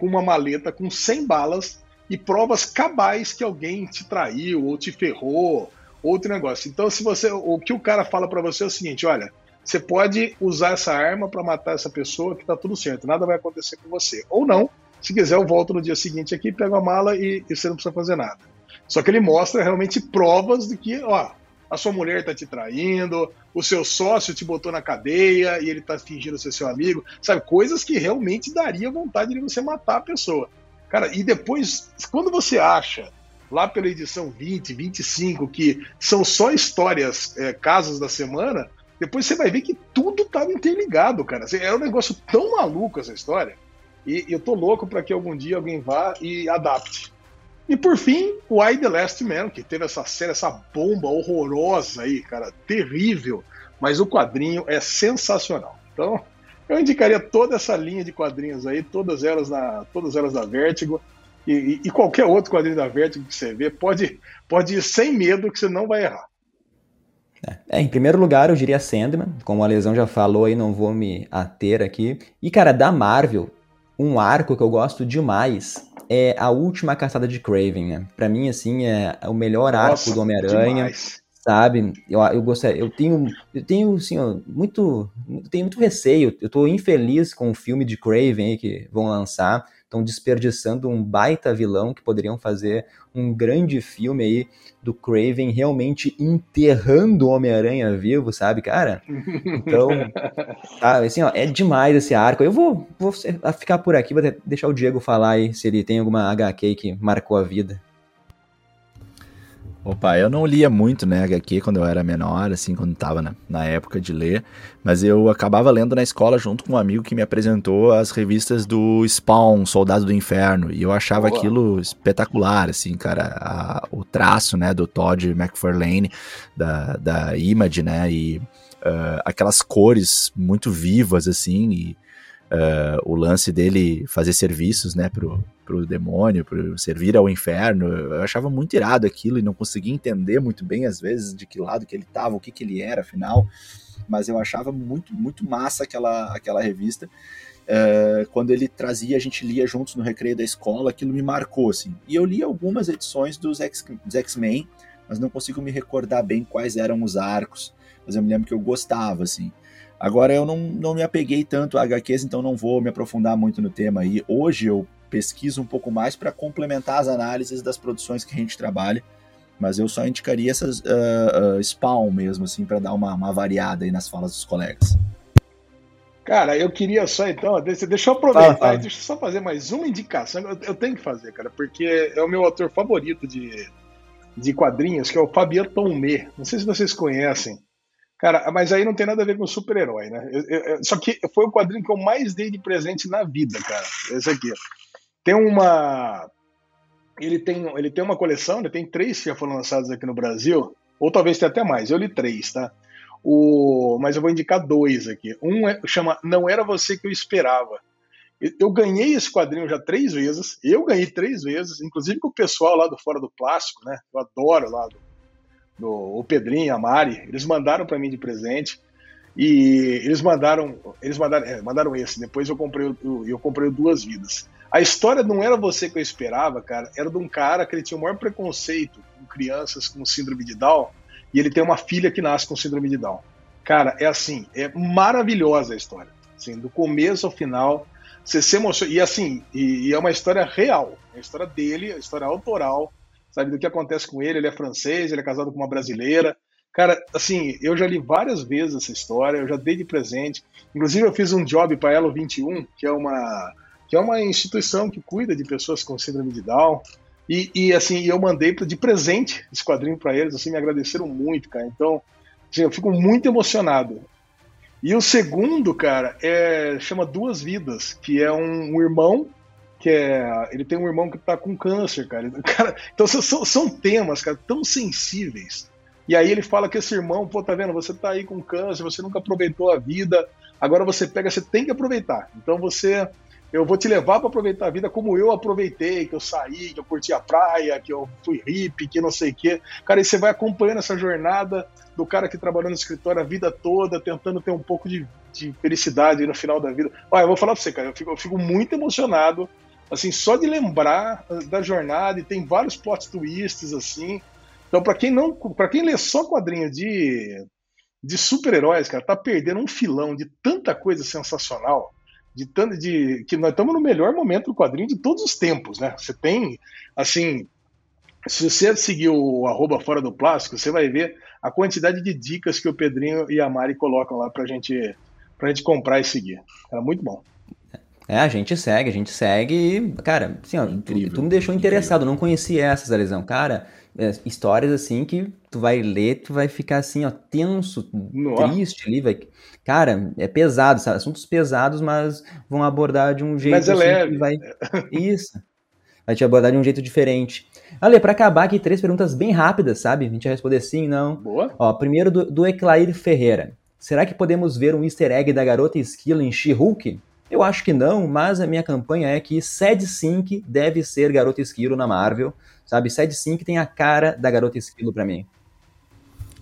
com uma maleta com 100 balas e provas cabais que alguém te traiu ou te ferrou, outro negócio. Então, se você, o que o cara fala para você é o seguinte, olha, você pode usar essa arma para matar essa pessoa que tá tudo certo, nada vai acontecer com você. Ou não, se quiser eu volto no dia seguinte aqui, pego a mala e, e você não precisa fazer nada. Só que ele mostra realmente provas de que, ó, a sua mulher está te traindo, o seu sócio te botou na cadeia e ele está fingindo ser seu amigo, sabe? Coisas que realmente daria vontade de você matar a pessoa. Cara, e depois, quando você acha, lá pela edição 20, 25, que são só histórias, é, casos da semana, depois você vai ver que tudo estava interligado, cara. Assim, é um negócio tão maluco essa história. E eu tô louco para que algum dia alguém vá e adapte. E por fim, o I The Last Man, que teve essa série, essa bomba horrorosa aí, cara, terrível, mas o quadrinho é sensacional. Então, eu indicaria toda essa linha de quadrinhos aí, todas elas na, todas elas da Vertigo. E, e, qualquer outro quadrinho da Vertigo que você vê, pode, pode ir sem medo que você não vai errar. É, em primeiro lugar, eu diria Sandman, como a Lesão já falou aí, não vou me ater aqui. E, cara, da Marvel, um arco que eu gosto demais é a última caçada de Craven, né? Pra mim, assim, é o melhor arco Nossa, do Homem-Aranha. Sabe? Eu, eu gostaria, eu tenho, eu tenho, assim, ó, muito, eu tenho muito receio. Eu tô infeliz com o filme de Craven aí que vão lançar estão desperdiçando um baita vilão que poderiam fazer um grande filme aí do Craven realmente enterrando o Homem-Aranha vivo, sabe, cara? Então, tá, assim, ó, é demais esse arco. Eu vou, vou ficar por aqui, vou deixar o Diego falar aí se ele tem alguma HQ que marcou a vida. Opa, eu não lia muito, né, HQ quando eu era menor, assim, quando tava na, na, época de ler, mas eu acabava lendo na escola junto com um amigo que me apresentou as revistas do Spawn, Soldado do Inferno, e eu achava Boa. aquilo espetacular, assim, cara, a, o traço, né, do Todd McFarlane, da, da Image, né, e uh, aquelas cores muito vivas, assim, e uh, o lance dele fazer serviços, né, pro, pro demônio, pro servir ao inferno. Eu achava muito irado aquilo e não conseguia entender muito bem, às vezes, de que lado que ele tava, o que que ele era, afinal. Mas eu achava muito, muito massa aquela, aquela revista. Uh, quando ele trazia, a gente lia juntos no recreio da escola, aquilo me marcou, assim. E eu li algumas edições dos X-Men, mas não consigo me recordar bem quais eram os arcos. Mas eu me lembro que eu gostava, assim. Agora eu não, não me apeguei tanto a HQs, então não vou me aprofundar muito no tema aí. Hoje eu pesquiso um pouco mais para complementar as análises das produções que a gente trabalha, mas eu só indicaria essas uh, uh, Spawn mesmo, assim, para dar uma, uma variada aí nas falas dos colegas. Cara, eu queria só então, deixa, deixa eu aproveitar, fala. deixa eu só fazer mais uma indicação. Eu, eu, tenho que fazer, cara, porque é o meu autor favorito de, de quadrinhos, que é o Fabien Tomé. Não sei se vocês conhecem. Cara, mas aí não tem nada a ver com super-herói, né? Eu, eu, só que foi o quadrinho que eu mais dei de presente na vida, cara. Esse aqui. Tem uma. Ele tem, ele tem uma coleção, ele tem três que já foram lançados aqui no Brasil, ou talvez tenha até mais. Eu li três, tá? O, mas eu vou indicar dois aqui. Um é, chama Não Era Você Que Eu Esperava. Eu ganhei esse quadrinho já três vezes. Eu ganhei três vezes, inclusive com o pessoal lá do Fora do Plástico, né? Eu adoro lá do, do, o Pedrinho, a Mari, eles mandaram para mim de presente. E eles mandaram, eles mandaram, é, mandaram esse. Depois eu comprei, eu, eu comprei duas vidas. A história não era você que eu esperava, cara. Era de um cara que ele tinha o maior preconceito com crianças com síndrome de Down. E ele tem uma filha que nasce com síndrome de Down. Cara, é assim, é maravilhosa a história. Assim, do começo ao final, você se emociona. E assim, e, e, é uma história real. É a história dele, a história autoral, sabe, do que acontece com ele. Ele é francês, ele é casado com uma brasileira. Cara, assim, eu já li várias vezes essa história, eu já dei de presente. Inclusive, eu fiz um job para Elo 21, que é uma que é uma instituição que cuida de pessoas com síndrome de Down. E, e assim, eu mandei de presente esse quadrinho para eles, assim, me agradeceram muito, cara. Então, assim, eu fico muito emocionado. E o segundo, cara, é chama Duas Vidas, que é um, um irmão que é, ele tem um irmão que tá com câncer, cara. cara então são, são temas, cara, tão sensíveis. E aí ele fala que esse irmão, pô, tá vendo? Você tá aí com câncer, você nunca aproveitou a vida. Agora você pega, você tem que aproveitar. Então você eu vou te levar para aproveitar a vida como eu aproveitei, que eu saí, que eu curti a praia, que eu fui hippie, que não sei o quê. Cara, e você vai acompanhando essa jornada do cara que trabalhou no escritório a vida toda, tentando ter um pouco de, de felicidade no final da vida. Olha, eu vou falar para você, cara, eu fico, eu fico muito emocionado, assim, só de lembrar da jornada, e tem vários plot twists, assim. Então, para quem não, para quem lê só quadrinho de, de super-heróis, cara, tá perdendo um filão de tanta coisa sensacional de tanto de que nós estamos no melhor momento do quadrinho de todos os tempos, né? Você tem assim, se você seguir o arroba fora do plástico, você vai ver a quantidade de dicas que o Pedrinho e a Mari colocam lá pra gente pra gente comprar e seguir. Era muito bom. É, a gente segue, a gente segue e, cara, assim, ó, incrível, tu, tu me deixou interessado, incrível. não conhecia essa, lesão, Cara, é, histórias assim que tu vai ler, tu vai ficar assim, ó, tenso, Nossa. triste ali, vai. Cara, é pesado, sabe? Assuntos pesados, mas vão abordar de um jeito mas é assim, leve. vai. Isso. Vai te abordar de um jeito diferente. Ale, para acabar aqui, três perguntas bem rápidas, sabe? A gente vai responder sim, não. Boa. Ó, primeiro do, do Eclair Ferreira. Será que podemos ver um easter egg da garota esquilo em She-Hulk? Eu acho que não, mas a minha campanha é que Sad Sync deve ser Garota Esquilo na Marvel, sabe? Sad Sync tem a cara da Garota Esquilo para mim.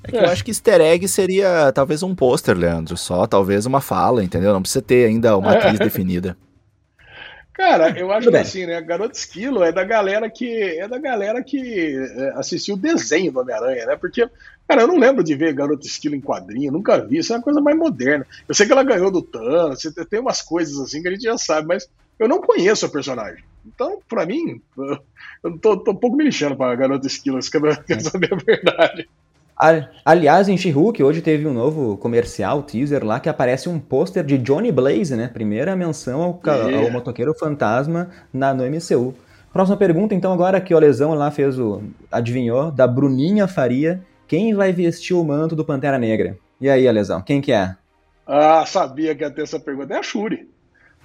É que eu acho que easter egg seria talvez um pôster, Leandro, só talvez uma fala, entendeu? Não precisa ter ainda uma atriz definida. Cara, eu acho que assim, né? Garoto Esquilo é da galera que é da galera que é, assistiu o desenho do Homem-Aranha, né? Porque, cara, eu não lembro de ver Garoto Esquilo em quadrinho, nunca vi. Isso é uma coisa mais moderna. Eu sei que ela ganhou do Thanos, tem umas coisas assim que a gente já sabe, mas eu não conheço a personagem. Então, pra mim, eu tô, tô um pouco me lixando pra Garoto Esquilo, quer saber a verdade. Aliás, em She-Hulk, hoje teve um novo comercial, teaser lá, que aparece um pôster de Johnny Blaze, né? Primeira menção ao, ao motoqueiro fantasma na, no MCU. Próxima pergunta, então, agora que o Lesão lá fez o. adivinhou, da Bruninha Faria. Quem vai vestir o manto do Pantera Negra? E aí, Lesão, quem que é? Ah, sabia que ia ter essa pergunta. É a Shuri.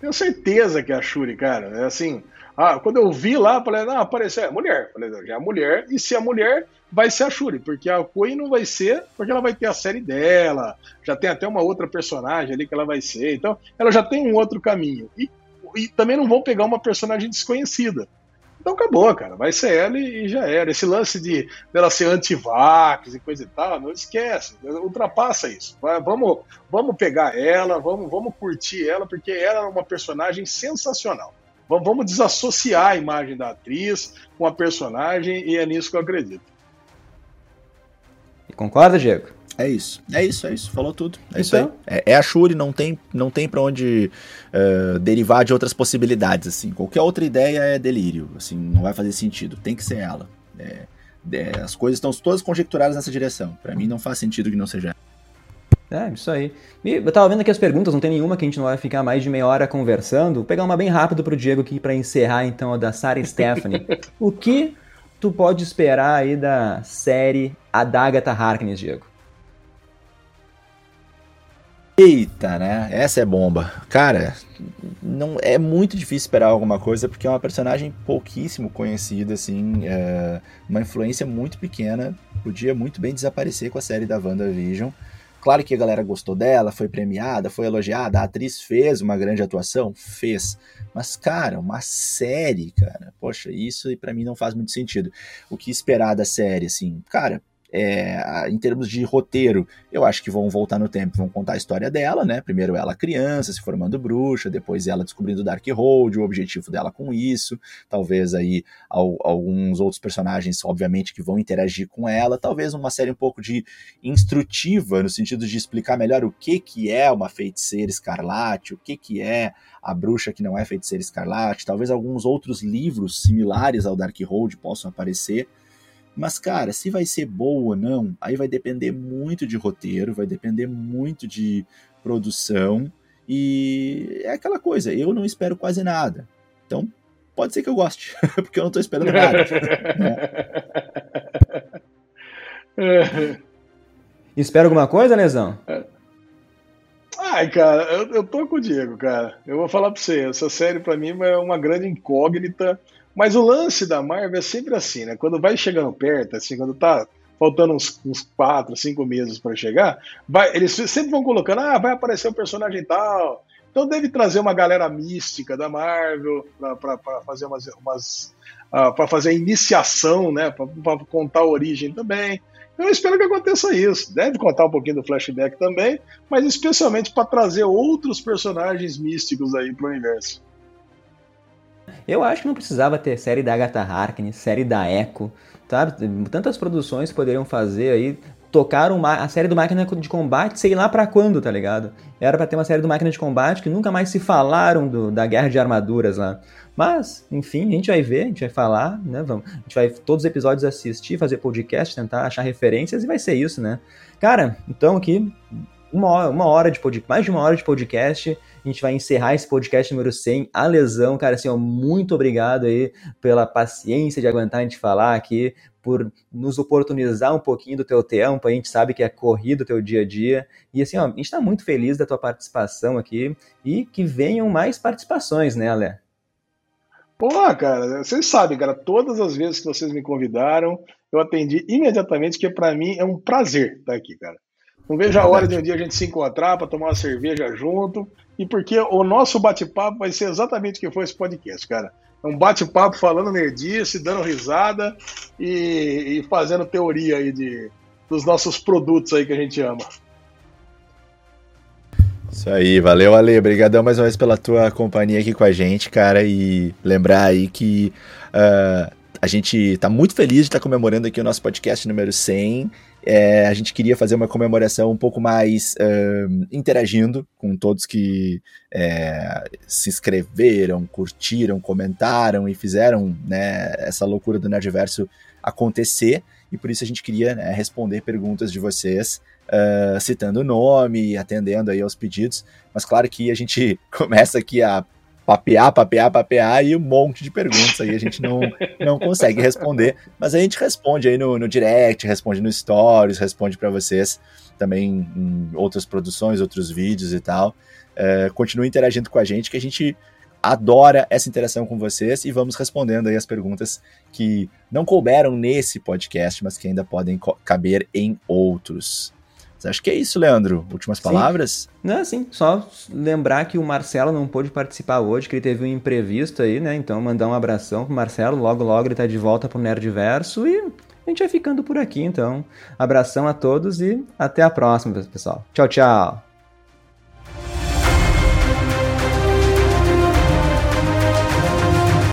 Tenho certeza que é a Shuri, cara. É assim. Ah, quando eu vi lá, falei, não, apareceu, é mulher. Falei, é mulher, e se é mulher, vai ser a Shuri, porque a Koi não vai ser, porque ela vai ter a série dela, já tem até uma outra personagem ali que ela vai ser, então ela já tem um outro caminho. E, e também não vão pegar uma personagem desconhecida. Então acabou, cara. Vai ser ela e, já era. Esse lance de dela ser anti-vax e coisa e tal, não esquece. Ultrapassa isso. Vai, vamos, vamos pegar ela, vamos, vamos curtir ela, porque ela é uma personagem sensacional. Vamos desassociar a imagem da atriz com a personagem e é nisso que eu acredito. Concorda, Diego? É isso, é isso, é isso. Falou tudo. É então, isso aí. É, é, a Shuri, não tem, não tem para onde uh, derivar de outras possibilidades, assim. Qualquer outra ideia é delírio, assim, não vai fazer sentido. Tem que ser ela. É, é, as coisas estão todas conjecturadas nessa direção. Para mim não faz sentido que não seja é, isso aí. E eu tava vendo aqui as perguntas, não tem nenhuma que a gente não vai ficar mais de meia hora conversando. Vou pegar uma bem rápido pro Diego aqui para encerrar, então, a da Sarah Stephanie. o que tu pode esperar aí da série A da Agatha Harkness, Diego? Eita, né? Essa é bomba. Cara, não é muito difícil esperar alguma coisa porque é uma personagem pouquíssimo conhecida, assim, é uma influência muito pequena. Podia muito bem desaparecer com a série da WandaVision. Claro que a galera gostou dela, foi premiada, foi elogiada, a atriz fez uma grande atuação, fez. Mas, cara, uma série, cara, poxa, isso para mim não faz muito sentido. O que esperar da série, assim, cara, é, em termos de roteiro, eu acho que vão voltar no tempo, vão contar a história dela, né? Primeiro ela criança, se formando bruxa, depois ela descobrindo Darkhold, o objetivo dela com isso, talvez aí ao, alguns outros personagens, obviamente, que vão interagir com ela, talvez uma série um pouco de instrutiva, no sentido de explicar melhor o que, que é uma feiticeira escarlate, o que, que é a bruxa que não é feiticeira escarlate, talvez alguns outros livros similares ao Darkhold possam aparecer, mas, cara, se vai ser boa ou não, aí vai depender muito de roteiro, vai depender muito de produção. E é aquela coisa, eu não espero quase nada. Então, pode ser que eu goste, porque eu não tô esperando nada. né? Espera alguma coisa, Lesão? Ai, cara, eu, eu tô com o Diego, cara. Eu vou falar pra você, essa série para mim é uma grande incógnita. Mas o lance da Marvel é sempre assim, né? Quando vai chegando perto, assim, quando tá faltando uns, uns quatro, cinco meses para chegar, vai, eles sempre vão colocando, ah, vai aparecer um personagem tal. Então deve trazer uma galera mística da Marvel para fazer umas, umas uh, para fazer a iniciação, né? Para contar a origem também. Eu espero que aconteça isso. Deve contar um pouquinho do flashback também, mas especialmente para trazer outros personagens místicos aí para o universo. Eu acho que não precisava ter série da Agatha Harkness, série da Echo, sabe? Tantas produções poderiam fazer aí. Tocaram a série do Máquina de Combate, sei lá para quando, tá ligado? Era para ter uma série do Máquina de Combate que nunca mais se falaram do, da Guerra de Armaduras lá. Mas, enfim, a gente vai ver, a gente vai falar, né? Vamos, a gente vai todos os episódios assistir, fazer podcast, tentar achar referências e vai ser isso, né? Cara, então aqui, uma hora, uma hora de podcast, mais de uma hora de podcast. A gente vai encerrar esse podcast número 100. A lesão, cara, assim, ó, muito obrigado aí pela paciência de aguentar a gente falar aqui, por nos oportunizar um pouquinho do teu tempo. A gente sabe que é corrido o teu dia a dia. E assim, ó, a gente está muito feliz da tua participação aqui e que venham mais participações, né, Alé? Pô, cara, vocês sabem, cara, todas as vezes que vocês me convidaram, eu atendi imediatamente, que para mim é um prazer estar aqui, cara. Não vejo a hora de um dia a gente se encontrar para tomar uma cerveja junto. E porque o nosso bate-papo vai ser exatamente o que foi esse podcast, cara. É um bate-papo falando nerdice, dando risada e, e, fazendo teoria aí de, dos nossos produtos aí que a gente ama. Isso aí, valeu Ale, obrigadão mais uma vez pela tua companhia aqui com a gente, cara, e lembrar aí que uh, a gente está muito feliz de estar tá comemorando aqui o nosso podcast número 100 é, a gente queria fazer uma comemoração um pouco mais uh, interagindo com todos que é, se inscreveram, curtiram, comentaram e fizeram né, essa loucura do Nerdverso acontecer. E por isso a gente queria né, responder perguntas de vocês, uh, citando o nome, atendendo aí aos pedidos. Mas claro que a gente começa aqui a papear, papear, papear e um monte de perguntas aí a gente não, não consegue responder, mas a gente responde aí no, no direct, responde no stories, responde para vocês também em outras produções, outros vídeos e tal. É, continue interagindo com a gente que a gente adora essa interação com vocês e vamos respondendo aí as perguntas que não couberam nesse podcast, mas que ainda podem caber em outros. Acho que é isso, Leandro. Últimas palavras? Não, sim. Só lembrar que o Marcelo não pôde participar hoje, que ele teve um imprevisto aí, né? Então, mandar um abração pro Marcelo. Logo, logo ele tá de volta pro Nerdverso e a gente vai ficando por aqui, então. Abração a todos e até a próxima, pessoal. Tchau, tchau.